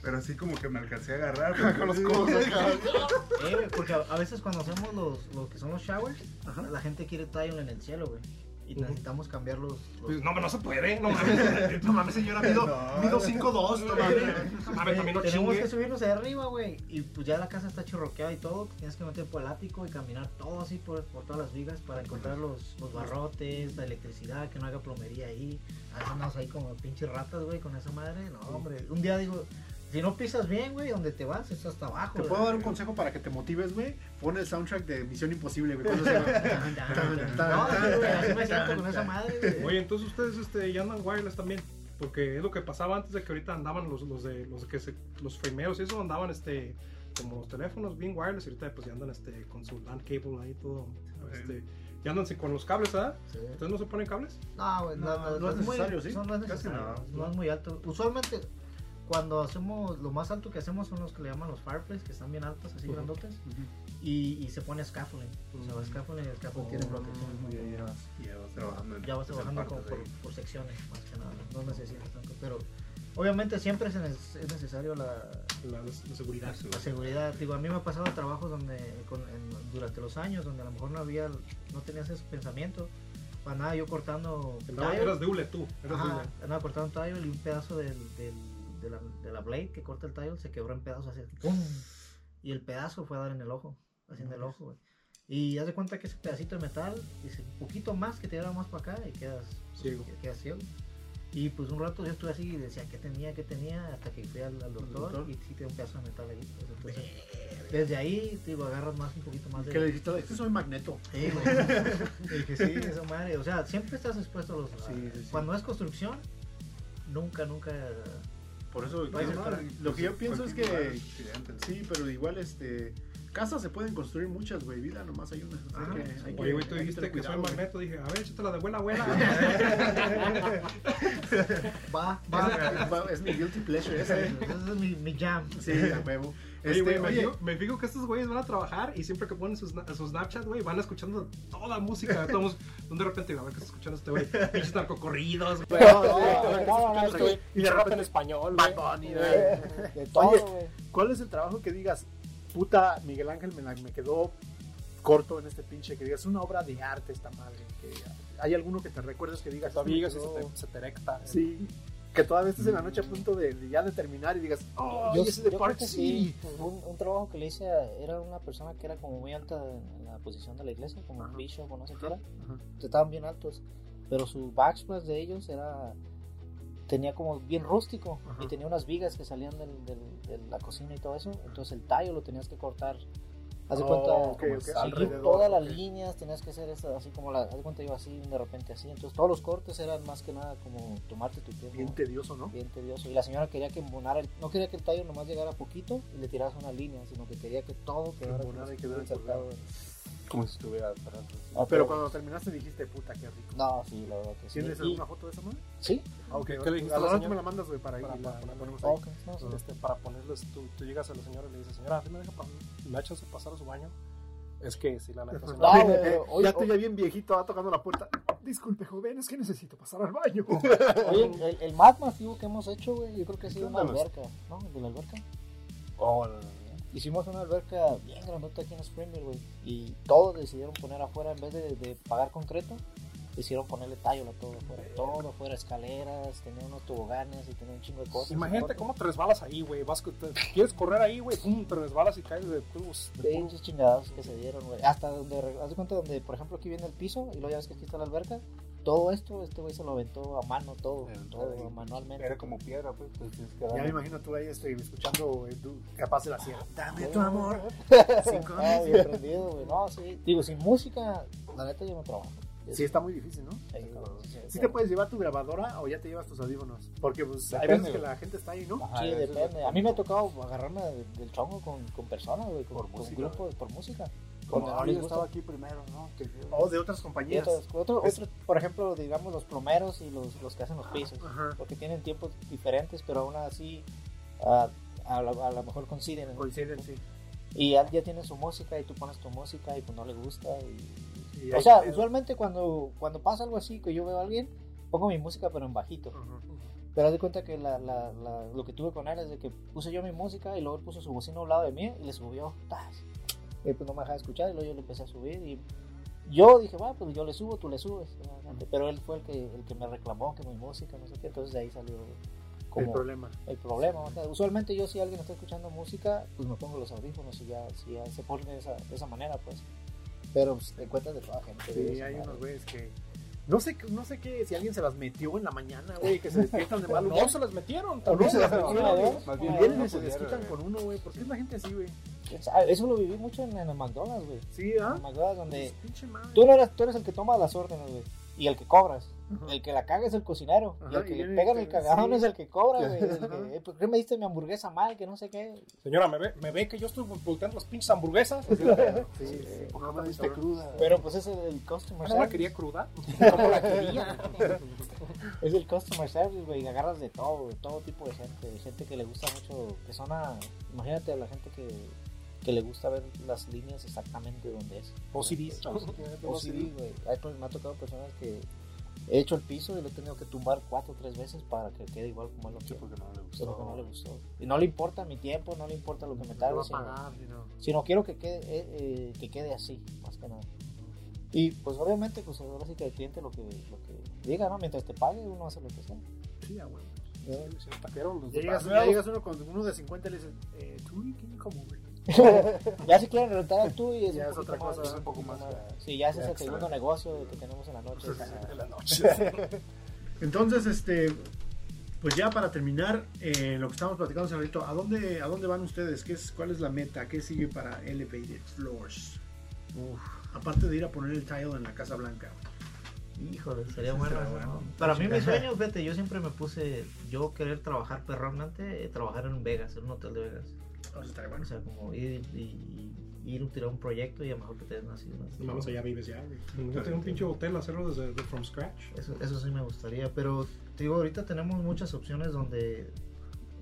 Pero así como que me alcancé a agarrar. porque- Con los codos. Eh, porque a, a veces cuando hacemos los, lo que son los showers, Ajá. la gente quiere tile en el cielo, güey. Y necesitamos cambiar los... los- Pues, no, no se puede, no mames. No mames, señora, mido, No. mido 5'2", no mames. A ver, también no tenemos chingue. que subirnos de arriba, güey. Y pues ya la casa está chorroqueada y todo. Tienes que meter por el ático y caminar todo así por, por todas las vigas para encontrar los, los barrotes, la electricidad, que no haga plomería ahí. Andamos ahí como pinches ratas, güey, con esa madre. No, hombre. Un día digo, si no pisas bien, güey, donde te vas es hasta abajo. Te puedo dar un consejo para que te motives, güey. Pon el soundtrack de Misión Imposible, güey. cuando se va. No, sí, güey, así me siento con esa madre, güey. Oye, entonces ustedes este, ya andan wireless también. Porque es lo que pasaba antes de que ahorita andaban los, los de los que se, los frameros y eso andaban este como los teléfonos bien wireless y ahorita pues ya andan este con su LAN cable ahí todo este ya andan con los cables, ¿verdad? Sí. ¿Ustedes no se ponen cables? No, güey, no, No, no, no es muy- necesario, ¿sí? No, no es Casi necesario. no. No es muy alto. Usualmente, cuando hacemos, lo más alto que hacemos son los que le llaman los fireplace, que están bien altos, así grandotes, y, y se pone scaffolding. O sea, Ujú. scaffolding, el scaffolding tiene protección. Y ya vas trabajando. en- Ya vas en trabajando partes como por, secciones, más que nada. No necesitas tanto. Pero obviamente siempre es, neces- es necesario la, La, la- seguridad. la seguridad. Digo, a mí me ha pasado trabajos donde, con- en- durante los años, donde a lo mejor no había, no tenías ese pensamiento. Para nada, yo cortando. Eras de hule tú. Eras de Ajá, hule. andaba cortando un tile y un pedazo del, del- de, la, de la blade que corta el tile se quebró en pedazos así. ¡pum! Y el pedazo fue a dar en el ojo, así en el ojo, güey. Y haz de cuenta que ese pedacito de metal, dice, un poquito más que te diera más para acá y quedas Ciego. que- quedas ciego. Y pues un rato yo estuve así y decía, ¿qué tenía? ¿Qué tenía? Hasta que fui al, al doctor, doctor? y sí tenía un pedazo de metal ahí. pues, entonces, desde ahí, te digo, agarras más, un poquito más de... Que le dijiste, este soy magneto. Sí, güey. Dije, sí, esa madre. O sea, siempre estás expuesto a los. Sí, sí, sí. Cuando es construcción, nunca, nunca Por eso, lo que yo pienso es que. Sí, pero igual, este. Casas se pueden construir muchas, güey. Vida nomás hay una. Hay Oye, güey, tú dijiste que soy magneto. Dije, a ver, échate la de buena abuela. va, va, Es mi guilty pleasure. Ese es mi, mi jam. Sí, a huevo. Este, oye, me, fijo, me, fijo, que estos güeyes van a trabajar y siempre que ponen sus, sus Snapchat, güey, van escuchando toda la música. Todos, de repente, a ver qué está escuchando este güey. Pinches narcocorridos, güey. Y de repente en español, güey. Oye, ¿cuál es el trabajo que digas? Puta, Miguel Ángel me, me quedó corto en este pinche que digas, una obra de arte esta madre. Que, ¿Hay alguno que te recuerdes que digas? Todavía se, te, se te erecta. Sí que todavía estés en la noche a punto de, ya de terminar y digas, oh, yo, ese de Park sí. Un, trabajo que le hice era una persona que era como muy alta en la posición de la iglesia, como un bishop o no sé qué era. Estaban bien altos, pero su backsplash de ellos era tenía como bien rústico y tenía unas vigas que salían de la cocina y todo eso. Entonces el tallo lo tenías que cortar Haz de cuenta, oh, seguir todas las líneas, tenías que hacer eso así como la, haz de cuenta yo así, de repente así. Entonces todos los cortes eran más que nada como tomarte tu tiempo. Bien tedioso, ¿no? Bien tedioso. Y la señora quería que embonara, el, no quería que el tallo nomás llegara poquito y le tiraras una línea, sino que quería que todo quedara y quedara. Como si estuviera ah, pero, cuando terminaste dijiste, puta, qué rico. No, sí, la verdad que sí. ¿Tienes alguna foto de esa madre? Sí. Ah, ok, ¿Qué le dijiste a la me la mandas, güey, para, para, para, para, ponemos ahí. Okay, no, este, para ponerles, tú, tú, llegas a la señora y le dices, señora, ¿me deja me echas pasar a su baño? Es que si la neta. No, eh, ya estoy ya bien viejito, va tocando la puerta. Disculpe, joven, es que necesito pasar al baño. Oye, el, el más masivo que hemos hecho, güey, yo creo que ha sido una alberca, ¿no? de la alberca. Oh, Hicimos una alberca bien grandota aquí en Springfield, güey. Y todos decidieron poner afuera, en vez de, de pagar concreto, hicieron ponerle tallo a todo afuera. Todo afuera, escaleras, tenía unos toboganes y tenía un chingo de cosas. Imagínate cómo te resbalas ahí, güey. Vas, quieres correr ahí, güey, pum, te resbalas y caes de tubos. De chingados que se dieron, güey. Hasta donde, haz de cuenta donde, por ejemplo, aquí viene el piso y luego ya ves que aquí está la alberca. Todo esto, este güey se lo aventó a mano, todo, todo manualmente. Era como piedra, pues. ya me imagino tú ahí este, escuchando, eh, capaz de la sierra. Dame tu amor. Cinco ah, bien prendido, güey. No, sí. Digo, sin música, la neta yo no trabajo. Sí, está muy difícil, ¿no? Sí, te puedes llevar tu grabadora o ya te llevas tus audífonos. Porque pues hay veces que la gente está ahí, ¿no? sí, depende. A mí me ha tocado agarrarme del chongo con, con personas, güey, con, por con grupos, por música. Como yo estaba aquí primero, ¿no? O de otras compañías. por ejemplo, digamos los plomeros y los, los que hacen los pisos. Porque tienen tiempos diferentes, pero aún así a, a, lo mejor coinciden. Coinciden, sí. Y ya, ya tienen su música y tú pones tu música y pues no le gusta y o sea, usualmente cuando, cuando pasa algo así, que yo veo a alguien, pongo mi música pero en bajito. Pero haz de cuenta que la, la, lo que tuve con él es de que puse yo mi música y luego él puso su bocina a un lado de mí y le subió. Y pues no me dejaba escuchar y luego yo le empecé a subir y yo dije, va, pues yo le subo, tú le subes. Pero él fue el que, el que me reclamó que mi música, no sé qué, entonces de ahí salió como el problema. El problema. usualmente yo si alguien está escuchando música, pues me pongo los audífonos y ya, si ya se pone de esa, de esa manera, pues pero pues, te encuentras de toda gente. Sí, hay unos güeyes que. No sé, no sé qué, si alguien se las metió en la mañana, güey, que se despiertan de mal humor. No se las metieron. O no se las metieron, güey. Y vienen y se desquitan con uno, güey. ¿Por qué es la gente así, güey? Eso lo viví mucho en, el McDonald's, güey. Sí, ¿ah? En McDonald's, donde tú, no eres, tú eres el que toma las órdenes, güey. Y el que cobras. El que la caga es el cocinero. y el que le pega en el cagadón es el que cobra, güey. Eh, ¿Por qué me diste mi hamburguesa mal? Que no sé qué. Señora, ¿me ve, me ve que yo estoy volteando las pinches hamburguesas? sí, sí, ¿Por qué me diste cruda? Pero pues es el, customer service. ¿No la quería cruda? ¿Cómo la quería? es el customer service, güey. Agarras de todo, de todo tipo de gente. Gente que le gusta mucho, que son a... Imagínate a la gente que que le gusta ver las líneas exactamente donde es. OCD. OCD, güey. Me ha tocado personas que he hecho el piso y lo he tenido que tumbar cuatro o tres veces para que quede igual como él lo quiere. porque no le gustó. no le gustó. Y no le importa mi tiempo, no le importa lo que me tarde, sino, no. quiero que quede, eh, eh, que quede así, más que nada. Y pues obviamente, pues ahora sí que el cliente lo que, lo que diga, ¿no? Mientras te pague, uno hace lo que sea. Sí, ah, bueno. llegas, llegas uno con uno de 50 y le dices, eh, tú, ¿quién como, güey? ya si quieren rentar tú y es, ya es otra cosa, es un poco más. Sí, ya ese es el segundo negocio que tenemos en la noche. la noche. Entonces, este, pues ya para terminar, eh, lo que estamos platicando hace ratito, ¿a dónde, ¿a dónde van ustedes? ¿Qué es, ¿Cuál es la meta? ¿Qué sigue para Elevated Floors? Uf, aparte de ir a poner el tile en la Casa Blanca. Híjole, sería bueno. Para mí mi sueño, fíjate, yo siempre me puse, yo querer trabajar perronamente, trabajar en Vegas, en un hotel de Vegas. O sea, estaría O bueno. sea, como ir y, y- ir a tirar un proyecto y a lo mejor que te den así. unas- Vamos allá vives ya. Yo tengo un pinche hotel, hacerlo desde de from scratch. Eso, eso sí me gustaría, pero te digo, ahorita tenemos muchas opciones donde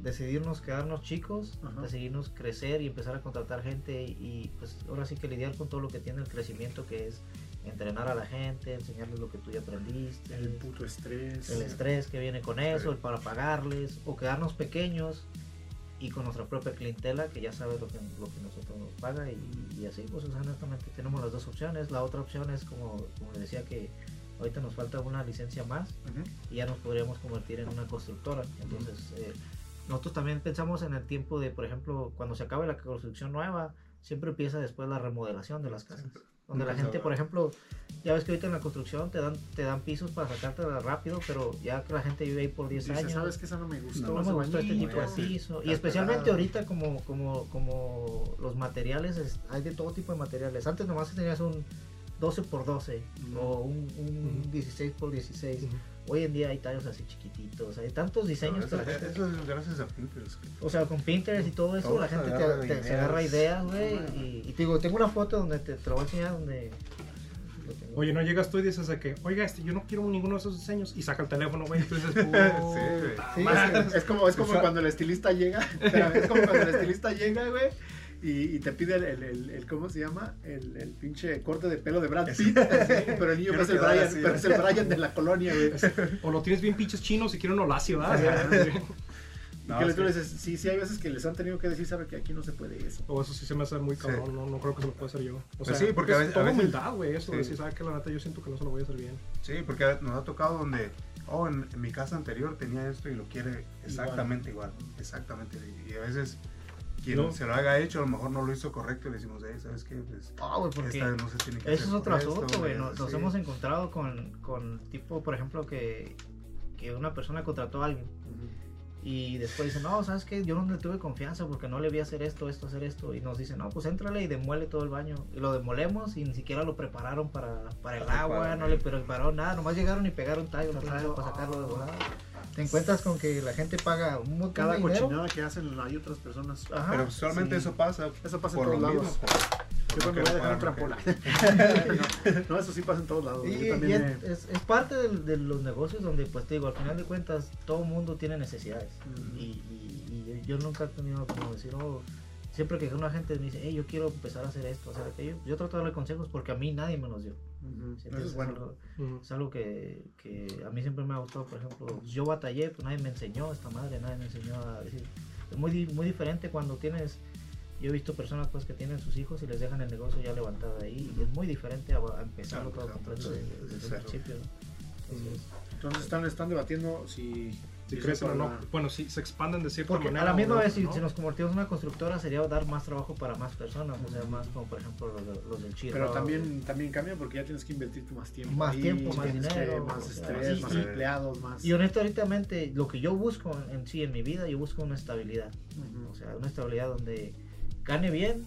decidirnos quedarnos chicos, Ajá. decidirnos crecer y empezar a contratar gente y pues ahora sí que lidiar con todo lo que tiene el crecimiento que es entrenar a la gente, enseñarles lo que tú ya aprendiste, El puto estrés. el estrés que viene con eso, el para pagarles, o quedarnos pequeños y con nuestra propia clientela que ya sabe lo que, lo que nosotros nos paga y, y así, pues o sea, honestamente tenemos las dos opciones. La otra opción es como, como les decía que ahorita nos falta una licencia más y ya nos podríamos convertir en una constructora. Entonces, eh, nosotros también pensamos en el tiempo de, por ejemplo, cuando se acabe la construcción nueva, siempre empieza después la remodelación de las casas. Donde la gente, por ejemplo, ya ves que ahorita en la construcción te dan, te dan pisos para sacarte rápido, pero ya que la gente vive ahí por 10 Dice, años, ¿sabes que Esa no me gustó. no me gustó este tipo de piso. Y especialmente ahorita como, como, como los materiales, es- hay de todo tipo de materiales. Antes nomás tenías un 12 por 12 Ujú. o un, un Ujú. 16 por 16. Ujú. Hoy en día hay tallos así chiquititos, hay tantos diseños Eso, la gente... eso es gracias a Pinterest. O sea, con Pinterest y todo eso, Todo la gente te, agarra te- ideas. se agarra ideas, güey. Y, y te digo, tengo una foto donde te, te lo voy a enseñar donde... Oye, no llegas tú y dices de que, oiga, este, yo no quiero ninguno de esos diseños. Y saca el teléfono, güey. Entonces, güey. Sí, Más- es- es como, es como O sea- cuando el estilista llega. espérame, es como cuando el estilista llega, güey. Y, y te pide el, el, el- el- ¿cómo se llama? El, el pinche corte de pelo de Brad Pitt. pero el niño es el Brian, así, pero es el Brian de la colonia, güey. o lo tienes bien pinches chinos y quiere uno lacio, ¿verdad? No, que le es tú le que- dices, sí, sí, hay veces que les han tenido que decir, sabe que aquí no se puede eso. O eso sí se me hace muy Sí. cabrón, no, no creo que se lo pueda hacer yo. O Pues sea, sí, porque a es veces- toda a veces- humildad, güey, eso Sí. decir, ¿sabes qué? La neta, yo siento que no se lo voy a hacer bien. Sí, porque nos ha tocado donde, oh, en, en mi casa anterior tenía esto y lo quiere exactamente igual. Exactamente. Y, y a veces quien No. se lo haga hecho a lo mejor no lo hizo correcto y le decimos, "Eh, ¿sabes qué? Pues, Ah, güey, porque... esta no se tiene que Eso es otro asunto, güey. Nos, hemos encontrado con, con tipo, por ejemplo, que, que una persona contrató a alguien y después dice, no, ¿sabes qué? Yo no le tuve confianza porque no le vi hacer esto, esto, hacer esto. Y nos dice, no, pues éntrale y demuele todo el baño. Y lo demolemos y ni siquiera lo prepararon para, para el agua, no eh. le prepararon nada. Nomás llegaron y pegaron tallo no tallo para sacarlo de volada. Te encuentras con que la gente paga un montón Cada de dinero. cochinada que hacen hay otras personas. Ajá. Pero usualmente sí. eso pasa. Eso pasa en por todos lo lados. mismo, Yo por cuando no voy a dejar un trampola. no, no, eso sí pasa en todos lados. Y, y es, me- es- es parte del- de, los negocios donde, pues te digo, al final de cuentas, todo mundo tiene necesidades. Ujú. y, y- y yo nunca he tenido como decir, oh, siempre que una gente me dice, hey, yo quiero empezar a hacer esto, hacer aquello, yo trato de darle consejos porque a mí nadie me los dio. Ujú, ¿sí Eso entiendes? es bueno. algo, Ujú. es algo que, que a mí siempre me ha gustado, por ejemplo, yo batallé, pues nadie me enseñó esta madre, nadie me enseñó a decir, es muy, muy diferente cuando tienes, yo he visto personas pues que tienen sus hijos y les dejan el negocio ya levantado ahí, y es muy diferente a, a empezarlo todo completo desde, desde el principio. ¿no? Entonces, Entonces están, están debatiendo si... Si crecen o no. Bueno, si se expanden de cierta Porque manera. a la misma vez, si, ¿no? si nos convertimos en una constructora, sería dar más trabajo para más personas, o sea, más como por ejemplo los, de- los del Chile. Pero también, también cambia porque ya tienes que invertir tú más tiempo. Más ahí, tiempo, más que- dinero, más estrés, sí, más sí. empleados, más... Y honestamente, lo que yo busco en, sí, en mi vida, yo busco una estabilidad. O sea, una estabilidad donde gane bien,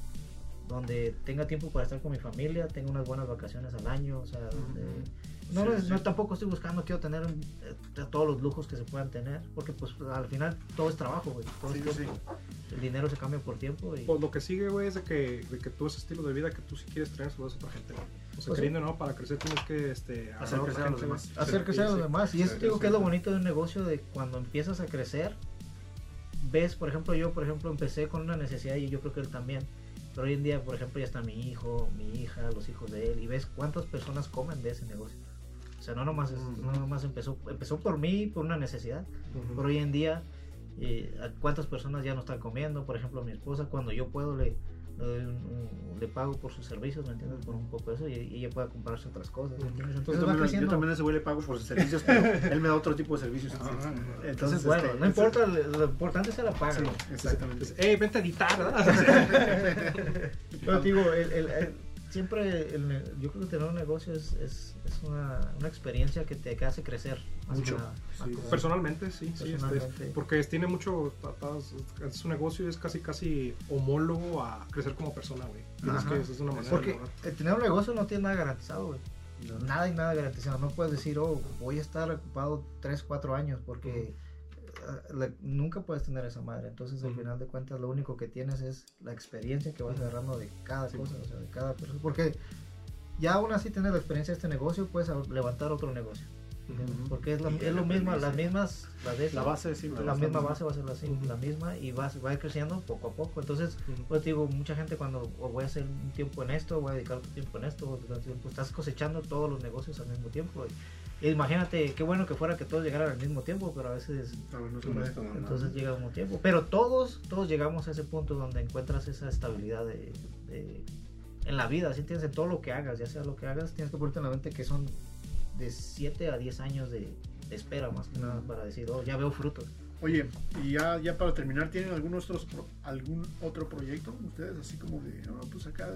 donde tenga tiempo para estar con mi familia, tenga unas buenas vacaciones al año, o sea, donde... No, Sí, no, sí. no, tampoco estoy buscando, quiero tener eh, todos los lujos que se puedan tener, porque pues al final todo es trabajo, güey. Todo Sí, es tiempo. El dinero se cambia por tiempo y... Pues lo que sigue, güey, es de que, de que tú ese estilo de vida que tú sí quieres tener, se lo das a otra gente. O sea, Pues queriendo no, para crecer tienes que este, Hacer a crecer a los demás. hacer crecer a los demás. Y eso digo que es lo bonito de un negocio de cuando empiezas a crecer, ves, por ejemplo, yo, por ejemplo, empecé con una necesidad y yo creo que él también. Pero hoy en día, por ejemplo, ya está mi hijo, mi hija, los hijos de él, y ves cuántas personas comen de ese negocio. O sea, no nomás, es- no nomás empezó, empezó por mí, por una necesidad, Ujú. pero hoy en día, eh, ¿a ¿cuántas personas ya no están comiendo? Por ejemplo, mi esposa, cuando yo puedo, le, le, doy un- un- le pago por sus servicios, ¿me entiendes? Por un poco de eso, y, y ella pueda comprarse otras cosas, ¿me entiendes? Yo Entonces va también, yo creciendo. también a ese güey le pago por sus servicios, pero él me da otro tipo de servicios. Entonces, Entonces, bueno, este, no importa, lo lo importante es la paga. Exactamente. Pues, Ey, vente a editar, ¿verdad? Pero digo, el, el- el- siempre el yo creo que tener un negocio es, es, es una, una experiencia que te que hace crecer. más Mucho, que nada. sí. Personalmente, sí, sí, este, porque es- tiene mucho, un negocio, es casi, casi homólogo a crecer como persona, güey. Que, es una manera Porque de tener un negocio no tiene nada garantizado, güey. Nada y nada garantizado. No puedes decir, oh, voy a estar ocupado 3, 4 años porque eh, nunca puedes tener esa madre. Entonces, al final de cuentas, lo único que tienes es la experiencia que vas agarrando de cada cosa, o sea, de cada persona. Porque ya aún así tienes la experiencia de este negocio, puedes levantar otro negocio. Porque es, la, es lo mismo, las mismas, la base la misma base va a ser la, la misma y va, va a ir creciendo poco a poco. Entonces, pues digo, mucha gente cuando voy a hacer un tiempo en esto, voy a dedicar otro tiempo en esto, pues estás cosechando todos los negocios al mismo tiempo. Y, imagínate, qué bueno que fuera que todos llegaran al mismo tiempo, pero a veces entonces llega al mismo tiempo. Pero todos, todos llegamos a ese punto donde encuentras esa estabilidad de, en la vida, así tienes en todo lo que hagas, ya sea lo que hagas, tienes que ponerte en la mente que son de 7 a 10 años de, espera más que nada para decir, oh, ya veo frutos. Oye, y ya, ya para terminar, ¿tienen algún otro, algún otro proyecto ustedes? Así como de, no, pues acá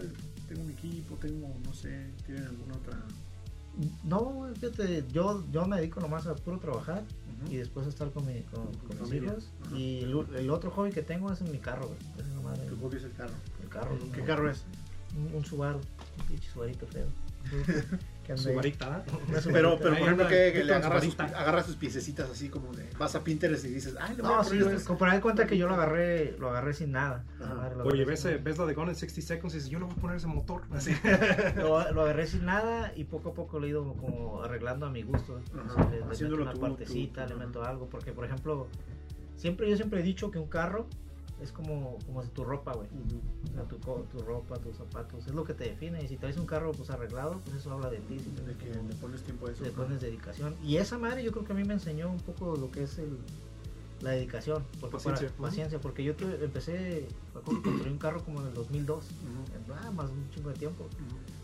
tengo un equipo, tengo, no sé, ¿tienen alguna otra? No, fíjate, yo, yo me dedico nomás a puro trabajar y después a estar con, mi, con, mis hijos. Y el, otro hobby que tengo es en mi carro, güey. ¿Tu hobby es el carro? El carro. ¿Qué carro es? Un, Subaru, un pinche Subarito feo. Su varita, Pero, pero por ejemplo, que, le agarras sus, agarra sus piececitas así como de. Vas a Pinterest y dices, ay, no, sí, como de cuenta que yo lo agarré, lo agarré sin nada. Oye, ves, ves la de Gone en 60 Seconds y dices, yo le voy a poner ese motor. Así. lo, lo, agarré sin nada y poco a poco lo he ido como arreglando a mi gusto. le, meto una partecita, le meto algo. Porque, por ejemplo, siempre yo siempre he dicho que un carro es como, como tu ropa, güey. O sea, tu, tu, ropa, tus zapatos, es lo que te define. Y si traes un carro pues arreglado, pues eso habla de ti. de que le pones tiempo a eso. Le pones dedicación. Y esa madre yo creo que a mí me enseñó un poco lo que es el, la dedicación. Porque paciencia. paciencia, porque yo empecé a construir un carro como en el 2002. Uh más un chingo de tiempo.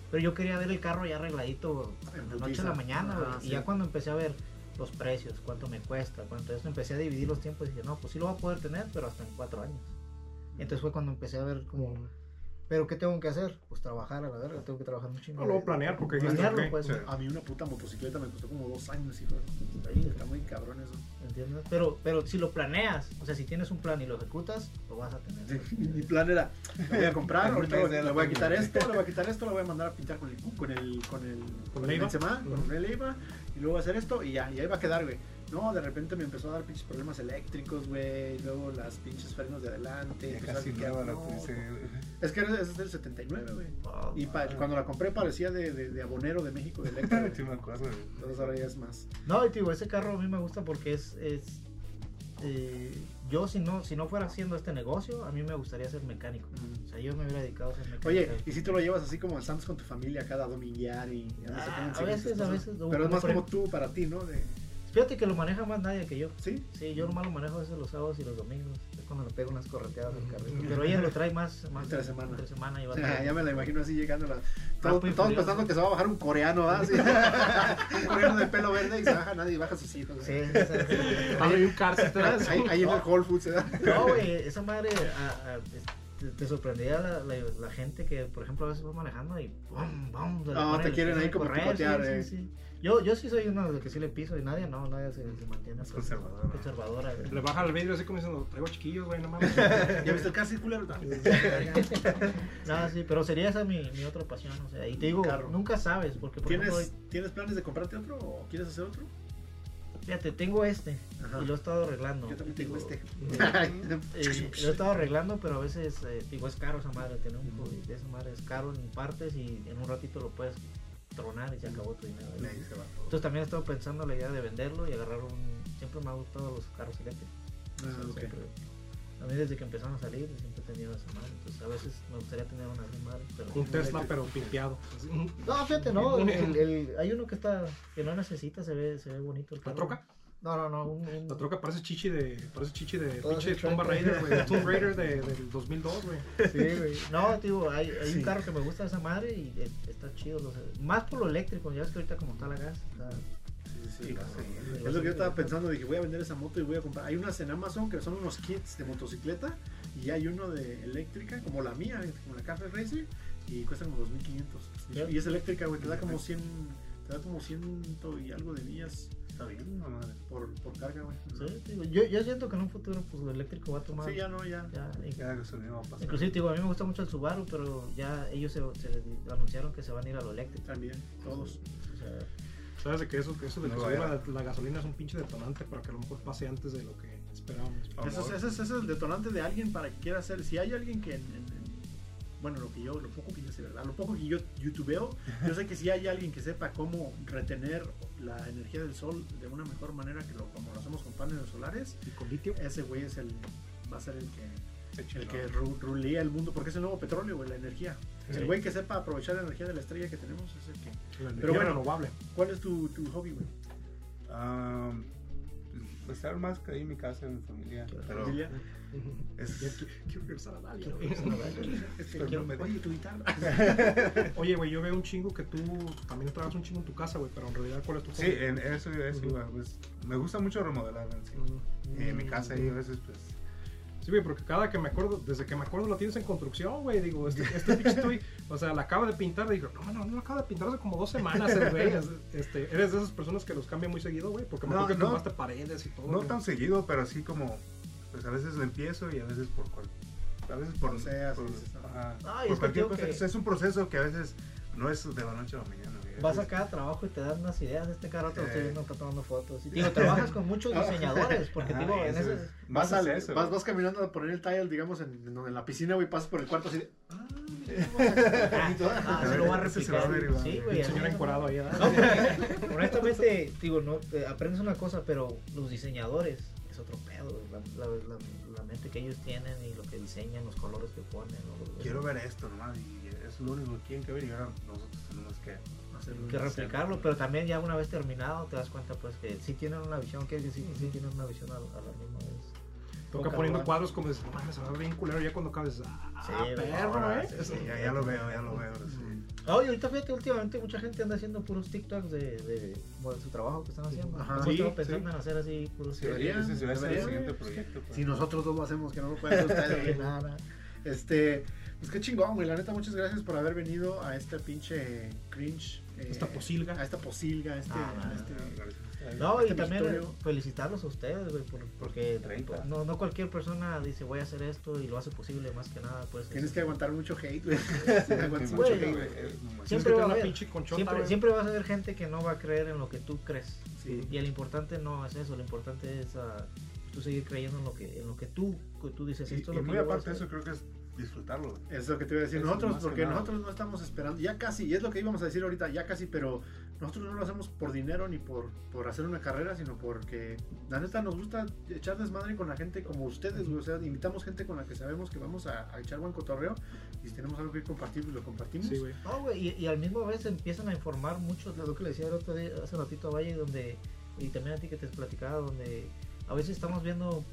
Pero yo quería ver el carro ya arregladito de la noche a la mañana, ah, Y ya cuando empecé a ver los precios, cuánto me cuesta, cuánto eso. Empecé a dividir los tiempos y dije, no, pues sí lo voy a poder tener, pero hasta en cuatro años. Entonces fue cuando empecé a ver como, ¿pero qué tengo que hacer? Pues trabajar a la verga, tengo que trabajar un chingo. No, lo voy a planear porque Planearlo, pues, A mí una puta motocicleta me costó como dos años, hijo. Está muy cabrón eso. ¿Entiendes? Pero, pero si lo planeas, o sea, si tienes un plan y lo ejecutas, lo vas a tener. mi plan era, lo voy a comprar, ahorita le voy a quitar esto, le voy a quitar esto, lo voy a mandar a pintar con el, con el, con el, con el, con el, IVA, y luego voy a hacer esto y ya, y ahí va a quedar, güey. No, de repente me empezó a dar pinches problemas eléctricos, güey. Luego las pinches frenos de adelante. Casi nueva la Es que es del 79, güey. y cuando la compré parecía de, de, abonero de México de Electra. Entonces ahora ya es más. No, y tío, ese carro a mí me gusta porque es. es eh, yo si no, si no fuera haciendo este negocio, a mí me gustaría ser mecánico. O sea, yo me hubiera dedicado a ser mecánico. Oye, ¿y si tú lo llevas así como Santos con tu familia cada dominguear y... Ah, a veces, a veces. Pero es más como tú, para ti, ¿no? De... Fíjate que lo maneja más nadie que yo. ¿Sí? Sí, yo nomás lo manejo a veces los sábados y los domingos. Cuando le pego unas correteadas al carrito. Pero ella lo trae más, más entre semana. Entre semana y va ya me la imagino así llegando. La... Todos, pensando que se va a bajar un coreano, ¿ah? un coreano de pelo verde y se baja nadie y baja sus hijos. Sí, hay un cárcel. Ahí, ahí en el Whole Foods, ¿verdad? No, güey, esa madre. A, a, te, sorprendía la, la, gente que, por ejemplo, a veces va manejando y ¡bum! ¡bum! No, te quieren ahí como picotear, eh. sí, sí. Yo, yo sí soy uno de los que sí le piso y nadie, no, nadie se, se mantiene conservadora. conservadora Le baja el vidrio así como diciendo, traigo chiquillos, güey, no mames. ¿Ya viste el casi culero? no, sí, pero sería esa mi, mi otra pasión, o sea, y te digo, nunca sabes, porque por ¿Tienes, ejemplo, ¿Tienes planes de comprarte otro o quieres hacer otro? Fíjate, tengo este y lo he estado arreglando. Yo también tengo este. Eh, lo he estado arreglando, pero a veces, eh, digo, es caro esa madre. Tener un mm. de esa madre es caro en partes y en un ratito lo puedes tronar y se acabó tu dinero. Entonces también he estado pensando la idea de venderlo y agarrar un... Siempre me ha gustado los carros eléctricos. Ah, a mí desde que empezaron a salir siempre he tenido esa madre. Entonces a veces me gustaría tener una madre. Pero un Tesla pero pimpeado. No, fíjate, no. El, hay uno que está que no necesita, se ve, se ve bonito el carro. ¿La troca? No, no, no. Un, La troca parece chichi de. Parece chichi de. Pinche Tomb Raider, güey. Tomb Raider de, del 2002, güey. Sí, güey. No, tío, hay, hay un carro que me gusta de esa madre y eh, está chido. más por lo eléctrico. Ya ves que ahorita como está la gas. Está, Sí, sí, es lo que yo estaba pensando, dije voy a vender esa moto y voy a comprar. Hay unas en Amazon que son unos kits de motocicleta y hay uno de eléctrica, como la mía, como la Cafe Racer, y cuesta como 2500. Y es eléctrica, güey, te da como 100, te da como 100 y algo de millas Está bien, no, madre. por, por carga, güey. Sí, digo, yo, yo siento que en un futuro pues, el eléctrico va a tomar. Sí, ya no, ya. ya, Ya gasolina va a pasar. inclusive, digo, a mí me gusta mucho el Subaru, pero ya ellos se, se anunciaron que se van a ir a lo eléctrico. También, todos. O sea, Sabes de que eso, que eso de que No la, la gasolina es un pinche detonante para que a lo mejor pase antes de lo que esperábamos. Ese es, es, el detonante de alguien para que quiera hacer. Si hay alguien que. en- en- en- bueno, lo que yo, lo poco que yo sé, ¿verdad? Lo poco que yo youtubeo, yo sé que si hay alguien que sepa cómo retener la energía del sol de una mejor manera que lo, como lo hacemos con paneles solares, Y con litio. ese güey es el. va a ser el que. El que ru- rulea el mundo, porque es el nuevo petróleo, güey, la energía. Sí. El güey que sepa aprovechar la energía de la estrella que tenemos es el que. La energía Pero bueno. renovable. ¿Cuál es tu, tu hobby, güey? Pues, estar más que ahí en mi casa, en mi familia. Pero Familia. es- Quiero regresar a Dalia, quiero regresar a oye, tu guitarra. Oye, güey, yo veo un chingo que tú también trabajas un chingo en tu casa, güey, pero en realidad, ¿cuál es tu sí, hobby? en eso, eso iba, pues, me gusta mucho remodelar en sí. Y en mi casa ahí a veces pues Sí, güey, porque cada que me acuerdo, desde que me acuerdo lo tienes en construcción, güey. Digo, este, este estoy, o sea, la acaba de pintar. Digo, no, no, no, la acaba de pintar hace como dos semanas, el güey. Es- Este, eres de esas personas que los cambia muy seguido, güey, porque me No, acuerdo que no. tumbaste paredes y todo. no tan seguido, pero así como pues a veces lo empiezo y a veces por cual, a veces por, O sea, por- sí, sí, sí. ajá, Ah, por cualquier cosa. que- Es, es un proceso que a veces no es de la noche a la mañana. Vas a cada trabajo y te dan unas ideas. Este cara te lo estoy viendo, está tomando fotos. Y digo, trabajas con muchos diseñadores, porque digo, en ese. es- Vas, más eso, vas, caminando a poner el tile, digamos, en, la piscina, güey, pasas por el cuarto así de... Ah, ah, se lo va a replicar. Sí, El güey. señor encuadrado ahí, ¿verdad? No, porque, honestamente, digo, no, eh, aprendes una cosa, pero los diseñadores es otro pedo, la, la, la- la mente que ellos tienen y lo que diseñan, los colores que ponen. ¿no? Quiero ver esto nomás y es lo único que tienen que ver y ahora nosotros tenemos que hacerlo. que replicarlo, pero también ya una vez terminado te das cuenta pues que sí tienen una visión, que sí, sí tienen una visión a, a la misma vez. Toca poniendo cuadros como dices, no se va a ver bien culero ya cuando acabes. Ah, Sí, güey. perro, Ahora, ¿eh? sí, sí, ya, ya lo veo, ya lo veo. sí. Ah, y ahorita fíjate, últimamente mucha gente anda haciendo puros TikToks de, de, su trabajo que están haciendo. Ajá. Sí, pensando sí. en hacer así puros pues. Si nosotros dos lo hacemos, que no lo pueden hacer ustedes. Nada. Este, pues qué chingón, güey. La neta, muchas gracias por haber venido a este pinche cringe. eh, Esta posilga. A esta posilga, a este. Ah, a este- No, Este y también Victorio. felicitarlos a ustedes, güey, por- porque 30. no, no cualquier persona dice voy a hacer esto y lo hace posible más que nada, pues. Tienes es- que aguantar mucho hate, güey. Siempre va a haber. conchota, Siempre, siempre vas a ver gente que no va a creer en lo que tú crees. Sí. Y el importante no es eso, lo importante es ah, tú seguir creyendo en lo que, en lo que tú, tú dices. Y, Esto es y lo que muy aparte de hacer". eso, creo que es disfrutarlo. Es lo que te iba a decir. Eso Nosotros, porque nosotros no estamos esperando, ya casi, y es lo que íbamos a decir ahorita, ya casi, pero nosotros no lo hacemos por dinero ni por, por hacer una carrera, sino porque la neta nos gusta echar desmadre con la gente como ustedes, güey. O sea, invitamos gente con la que sabemos que vamos a, a echar buen cotorreo y si tenemos algo que compartir, pues lo compartimos. Sí, güey. No, güey, y, y al mismo vez empiezan a informar mucho, lo que le decía el otro día, hace ratito a Valle, donde, y también a ti que te platicaba, donde a veces estamos viendo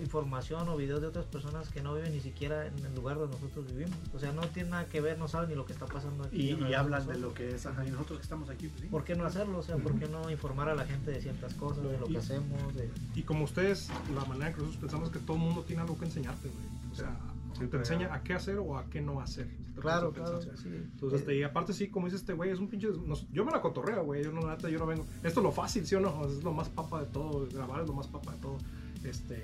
información o videos de otras personas que no viven ni siquiera en el lugar donde nosotros vivimos. O sea, no tiene nada que ver, no saben ni lo que está pasando aquí. Y, alrededor y hablan de lo que es, ajá, y nosotros que estamos aquí, pues sí. ¿Por qué no hacerlo? O sea, ¿por qué no informar a la gente de ciertas cosas, de lo Y- que hacemos? De... Y como ustedes, la manera que nosotros pensamos que todo el mundo tiene algo que enseñarte, güey. O sea, Sí, te enseña a qué hacer o a qué no hacer. Claro, claro, sí. Entonces, este, y aparte sí, como dice este güey, es un pinche... nos- yo me la cotorreo, güey. Yo no, la neta, yo no vengo... Esto es lo fácil, ¿sí o no? Es lo más papa de todo. Grabar es lo más papa de todo. Este...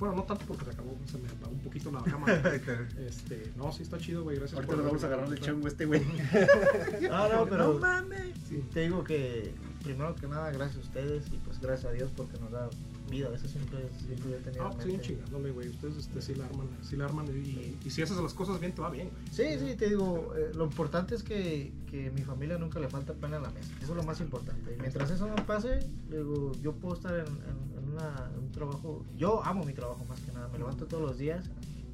Bueno, no tanto porque se acabó, se me apagó un poquito la cámara. Este, no, sí está chido, güey. Gracias Ahorita por nos vamos a agarrar el chongo a este güey. No, no, pero mames. sí, te digo que primero que nada gracias a ustedes y pues gracias a Dios porque nos da vida. Eso siempre, siempre he tenido Ah, pues siguen mente. chingándole, güey. Ustedes este, sí la arman, sí la arman. Y, y si haces las cosas bien, te va bien, güey. Sí, sí, te digo, eh, lo importante es que, que mi familia nunca le falta pan en la mesa. Eso es lo más importante. Y mientras eso no pase, digo, yo puedo estar en, en- en una- en un trabajo. Yo amo mi trabajo más que nada. Me levanto todos los días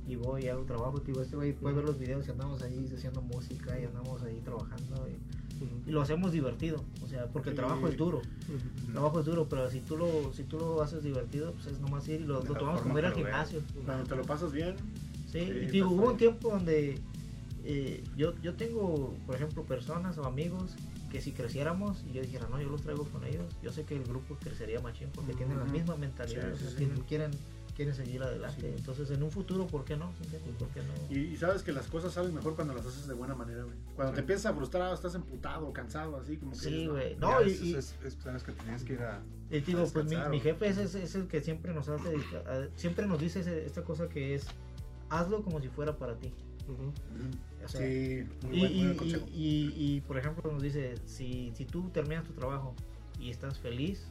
y voy y hago trabajo. Digo, este güey puede ver los videos y andamos ahí haciendo música y andamos ahí trabajando. Y, y lo hacemos divertido. O sea, porque el trabajo es duro. El trabajo es duro, pero si tú lo, si tú lo haces divertido, pues es nomás ir y lo, tomamos como ir al gimnasio. Cuando te lo pasas bien, Sí, Sí, y digo, hubo un tiempo donde eh, yo, yo tengo, por ejemplo, personas o amigos que si creciéramos y yo dijera, no, yo los traigo con ellos, yo sé que el grupo crecería machín porque tienen la misma mentalidad, Sí, o sea, sí, sí. tienen- quieren quieren seguir adelante. Entonces, en un futuro, ¿por qué no? ¿Por qué no? Y, sabes que las cosas salen mejor cuando las haces de buena manera, güey. Cuando te empiezas a frustrar, estás emputado, cansado, así como que. Sí, güey. No, y, y, es, sabes que tenías que ir a. Y digo, pues mi, mi, jefe es, es, el que siempre nos hace, siempre nos dice esta cosa que es, hazlo como si fuera para ti. sí, muy y, buen, y, y, por ejemplo nos dice, si, si tú terminas tu trabajo y estás feliz,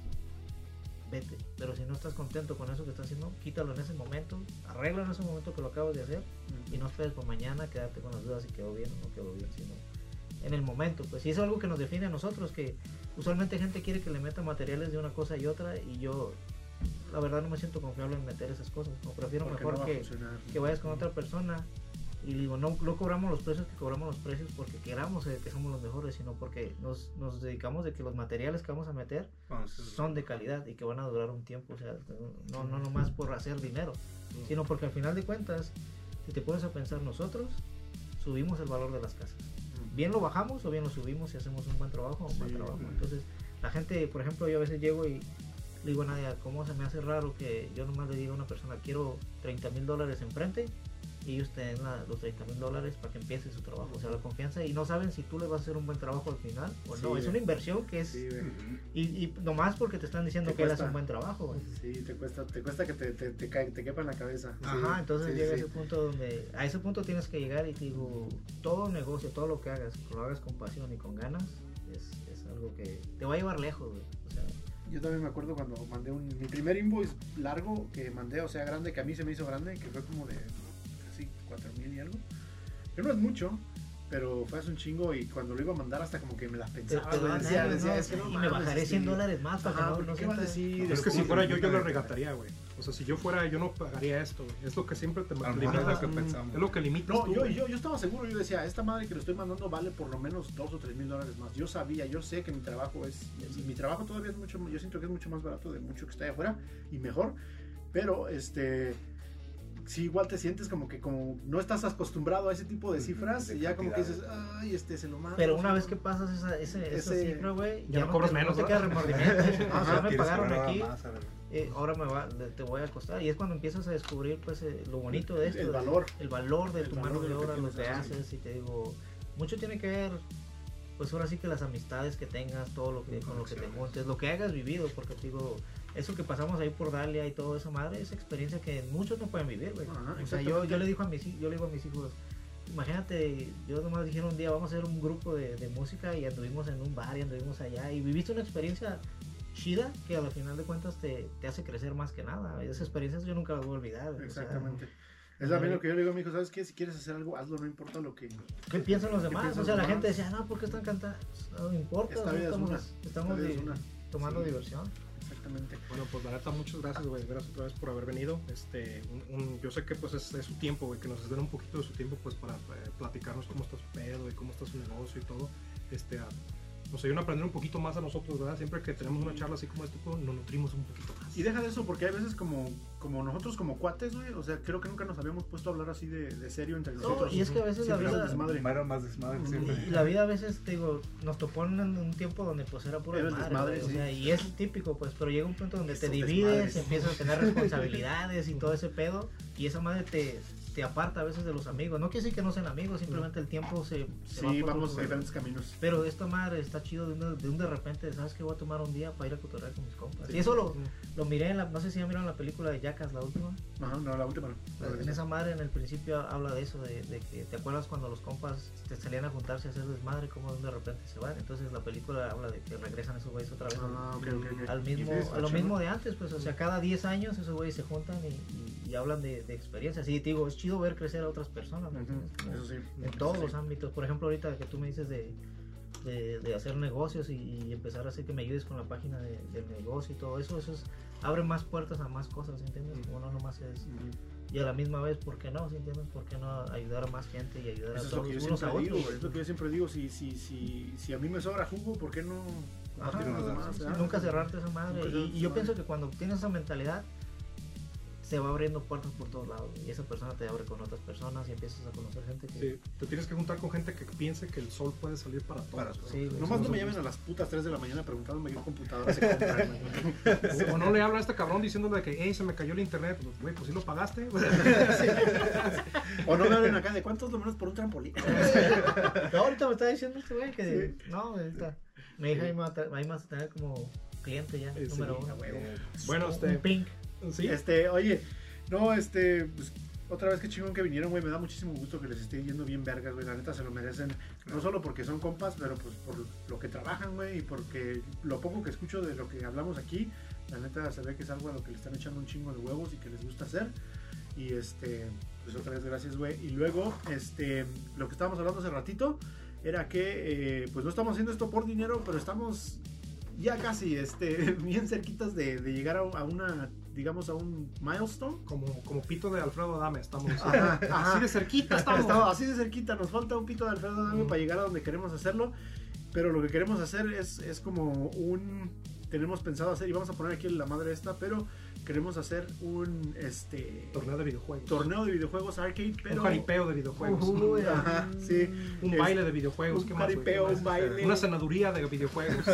vete. Pero si no estás contento con eso que estás haciendo, quítalo en ese momento, arregla en ese momento que lo acabas de hacer y no esperes por mañana quedarte con las dudas si quedó bien o no quedó bien, sino en el momento. Pues y es algo que nos define a nosotros, que usualmente gente quiere que le meta materiales de una cosa y otra y yo la verdad no me siento confiable en meter esas cosas. No, prefiero mejor que, que vayas con otra persona y digo, no, no cobramos los precios que cobramos los precios porque queramos que somos los mejores, sino porque nos, nos dedicamos de que los materiales que vamos a meter son de calidad y que van a durar un tiempo. O sea, no, no nomás por hacer dinero, sino porque al final de cuentas, si te pones a pensar, nosotros subimos el valor de las casas. Bien lo bajamos o bien lo subimos y hacemos un buen trabajo o un buen trabajo. Entonces, la gente, por ejemplo, yo a veces llego y le digo a Nadia, ¿cómo se me hace raro que yo nomás le diga a una persona, quiero 30 mil dólares enfrente? Y ellos te den los 30 mil dólares para que empiece su trabajo, o sea, la confianza y no saben si tú le vas a hacer un buen trabajo al final o no, es una inversión que es y, y, nomás porque te están diciendo que él hace un buen trabajo. Sí, te cuesta, te cuesta que te, te, te, te quepa en la cabeza. Ajá, entonces llega ese punto donde, a ese punto tienes que llegar y te digo, todo negocio, todo lo que hagas, lo hagas con pasión y con ganas, es, es algo que te va a llevar lejos, O sea, yo también me acuerdo cuando mandé un, mi primer invoice largo que mandé, o sea, grande, que a mí se me hizo grande, que fue como de 4 mil y algo. Que no es mucho, pero fue hace un chingo y cuando lo iba a mandar hasta como que me las pensaba. decía, decía, es que no, y me bajaré 100 dólares más para que no, ¿qué vas a decir? Es que si fuera yo, yo lo regataría, güey. O sea, si yo fuera, yo no pagaría esto, güey. Es lo que siempre te limita. Es lo que pensamos. Es lo que limita. No, yo, yo, yo estaba seguro, yo decía, esta madre que lo estoy mandando vale por lo menos 2 o 3 mil dólares más. Yo sabía, yo sé que mi trabajo es, y mi trabajo todavía es mucho, yo siento que es mucho más barato de mucho que está allá afuera y mejor. Pero, este sí igual te sientes como que como no estás acostumbrado a ese tipo de cifras y ya como que dices, ay, este se lo mando. Pero una vez que pasas esa, ese, esa cifra, güey, ya, no cobras menos. No te queda remordimiento. ya me pagaron aquí. Eh, ahora me va, te voy a costar. Y es cuando empiezas a descubrir pues eh, lo bonito de esto. El valor. El valor de tu mano de obra, lo que haces. Y te digo, mucho tiene que ver pues ahora sí que las amistades que tengas, todo lo que con lo que te montes, lo que hayas vivido, porque te digo, eso que pasamos ahí por Dalia y todo eso, madre, esa experiencia que muchos no pueden vivir, güey. o sea, yo, yo le digo a mis yo le digo a mis hijos, imagínate, yo nomás dijeron un día vamos a hacer un grupo de, de, música y anduvimos en un bar y anduvimos allá y viviste una experiencia chida que al final de cuentas te, te hace crecer más que nada. Esas experiencias yo nunca las voy a olvidar. Exactamente. es también lo que yo le digo a mi hijo, ¿sabes qué? Si quieres hacer algo, hazlo, no importa lo que... ¿Qué piensan los demás? O sea, la gente decía, no, ¿por qué están cantando? No importa, estamos, estamos tomando diversión. Bueno, pues la neta, muchas gracias, güey. Gracias otra vez por haber venido. Este, yo sé que pues es, su tiempo, güey, que nos den un poquito de su tiempo pues para eh, platicarnos cómo está su pedo y cómo está su negocio y todo. Este, nos ayudan a aprender un poquito más a nosotros, ¿verdad? Siempre que tenemos una charla así como este, pues, nos nutrimos un poquito más. Y deja de eso, porque hay veces como, como nosotros como cuates, güey, o sea, creo que nunca nos habíamos puesto a hablar así de, de serio entre nosotros. y es que a veces la vida... Desmadre. más desmadre Y, la vida a veces, te digo, nos topó en un tiempo donde pues era puro desmadre, o sea, y es típico, pues, pero llega un punto donde te divides, empiezas a tener responsabilidades y todo ese pedo, y esa madre te te aparta a veces de los amigos. No quiere decir que no sean amigos, simplemente el tiempo se. sí, vamos a diferentes caminos. Pero esta madre está chido de un, de un de repente, ¿sabes que Voy a tomar un día para ir a cotorrear con mis compas. y eso lo, lo miré en la. No sé si ya miraron la película de Jackass, la última. Ajá, no, la última En esa madre en el principio habla de eso, de, de, que te acuerdas cuando los compas te salían a juntarse a hacer desmadre, como de repente se van. Entonces la película habla de que regresan esos güeyes otra vez ah, al, mismo, a lo mismo de antes, pues, o sea, cada 10 años esos güeyes se juntan y, y, hablan de, de experiencias. Y te digo, es chido ver crecer a otras personas, en todos los ámbitos. Por ejemplo, ahorita que tú me dices de, de, hacer negocios y, empezar a hacer que me ayudes con la página de, del negocio y todo eso, eso es, abre más puertas a más cosas, ¿entiendes? Como no nomás es... Y a la misma vez, ¿por qué no? ¿Entiendes? ¿Por qué no ayudar a más gente y ayudar a todos unos a otros? es lo que yo siempre digo, si, si, si, si a mí me sobra jugo, ¿por qué no... nunca cerrarte esa madre. y, yo pienso que cuando tienes esa mentalidad, se va abriendo puertas por todos lados. Y esa persona te abre con otras personas y empiezas a conocer gente que. Sí, te tienes que juntar con gente que piense que el sol puede salir para todos. Para. Sí. Nomás no me llamen a las putas 3 de la mañana preguntándome qué computadora se compran. güey. O no le habla a este cabrón diciéndole que, hey, se me cayó el internet. Pues, Güey, pues sí lo pagaste. o no me hablen acá de cuántos lo menos por un trampolín. No, ahorita me está diciendo este güey que. No, ahorita. Mi hija ahí me va a tra- ahí me vas a tener como cliente ya, Sí, número uno. bueno, Un este. pink. Sí. Este, oye, no, este, pues, otra vez que chingón que vinieron, güey, me da muchísimo gusto que les esté yendo bien vergas, güey, la neta se lo merecen, no solo porque son compas, pero pues por lo que trabajan, güey, y porque lo poco que escucho de lo que hablamos aquí, la neta se ve que es algo a lo que le están echando un chingo de huevos y que les gusta hacer, y este, pues otra vez gracias, güey, y luego, este, lo que estábamos hablando hace ratito, era que, eh, pues no estamos haciendo esto por dinero, pero estamos ya casi, este, bien cerquitas de, llegar a una, digamos, a un milestone. Como, como pito de Alfredo Adame, estamos Ajá, ajá. así de cerquita. Estamos. Estamos así de cerquita, nos falta un pito de Alfredo Adame Mm. para llegar a donde queremos hacerlo, pero lo que queremos hacer es, es como un, tenemos pensado hacer, y vamos a poner aquí la madre esta, pero queremos hacer un, este, Torneo de videojuegos. torneo de videojuegos arcade, pero... Un jaripeo de videojuegos. Ujú, Ajá, sí. un Es- baile de videojuegos. un ¿qué más, jaripeo, un baile. Una senaduría de videojuegos.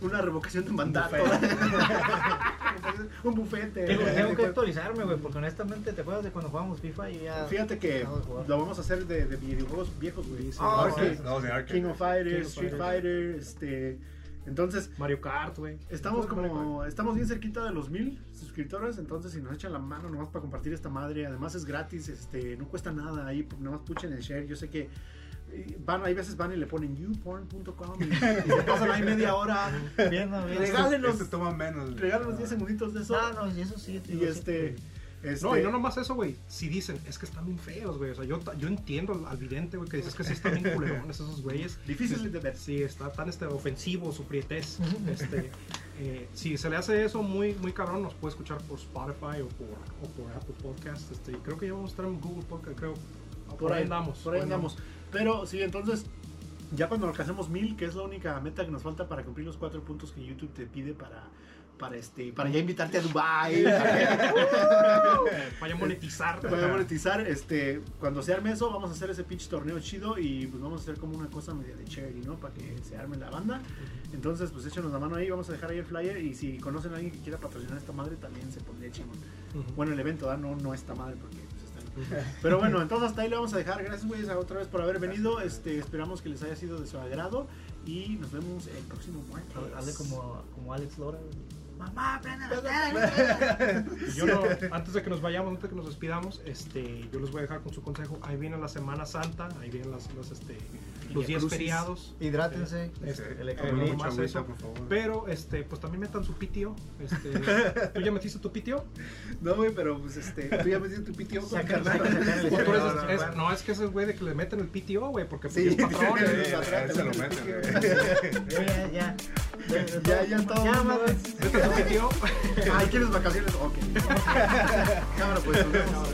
Una revocación de mandato. un bufete. Tengo, tengo que actualizarme, güey, porque honestamente, ¿te acuerdas de cuando jugábamos FIFA? Y ya. Fíjate que lo vamos a hacer de, de videojuegos viejos, güey. Arcade, sí. No. King of Fighters, Street. Fighter, este... Entonces, Mario Kart, güey. estamos como... Estamos bien cerquita de los mil suscriptores, entonces si nos echan la mano nomás para compartir esta madre, además es gratis, este, no cuesta nada ahí, nomás puchen el share, yo sé que van, hay veces van y le ponen youporn.com y, y se pasan ahí media hora, Viendo. Regálenos. Este toma menos. regálanos 10 segunditos de eso. Ah, no, y eso sí. y este... este No, y no nomás eso, güey. Si dicen, es que están bien feos, güey. O sea, yo, yo entiendo al, al vidente, güey, que dices que sí están bien culerones esos güeyes. Difíciles de ver. Sí, está tan este, ofensivo su prietez. Este, eh, si se le hace eso muy, muy cabrón, nos puede escuchar por Spotify o por, o por Apple Podcast. Este, creo que ya vamos a estar en Google Podcast, creo. Por, ahí andamos. Por ahí andamos. Pero sí, entonces, ya cuando alcancemos mil, que es la única meta que nos falta para cumplir los cuatro puntos que YouTube te pide para, para, este, para ya invitarte a Dubai Vaya a monetizar. para monetizar, este, cuando se arme eso, vamos a hacer ese pitch torneo chido y pues vamos a hacer como una cosa media de charity, ¿no? Para que se arme la banda. Entonces, pues échanos la mano ahí, vamos a dejar ahí el flyer y si conocen a alguien que quiera patrocinar esta madre, también se pondría chingón. Ujú. Bueno, el evento, ¿verdad? No, no esta madre porque. Pero bueno, entonces hasta ahí le vamos a dejar. Gracias, güeyes, otra vez por haber venido. Este, esperamos que les haya sido de su agrado y nos vemos el próximo martes. Hable como, como Alex Lora. Mamá, prende la Yo no, antes de que nos vayamos, antes de que nos despidamos, este, yo les voy a dejar con su consejo. Ahí viene la Semana Santa, ahí vienen las, las, este, los días Crucis. feriados. Hidrátense. Este, el eh, electrolito. no más Mucha eso. agüita, por favor. Pero, este, pues también metan su pitio. Este, ¿Tú ya metiste tu pitio? No, güey, pero pues este, tú ya me diste tu pitio. Saca- carnal. No, es- es que ese es güey de que le meten el pitio, güey, porque pues, Sí, es patrón. se lo meten, ya, ya. Ya, ya, todo. Ya, mames. Mete tu pitio. Ay, ¿quieres vacaciones? Ok. Cámara, pues, nos vemos.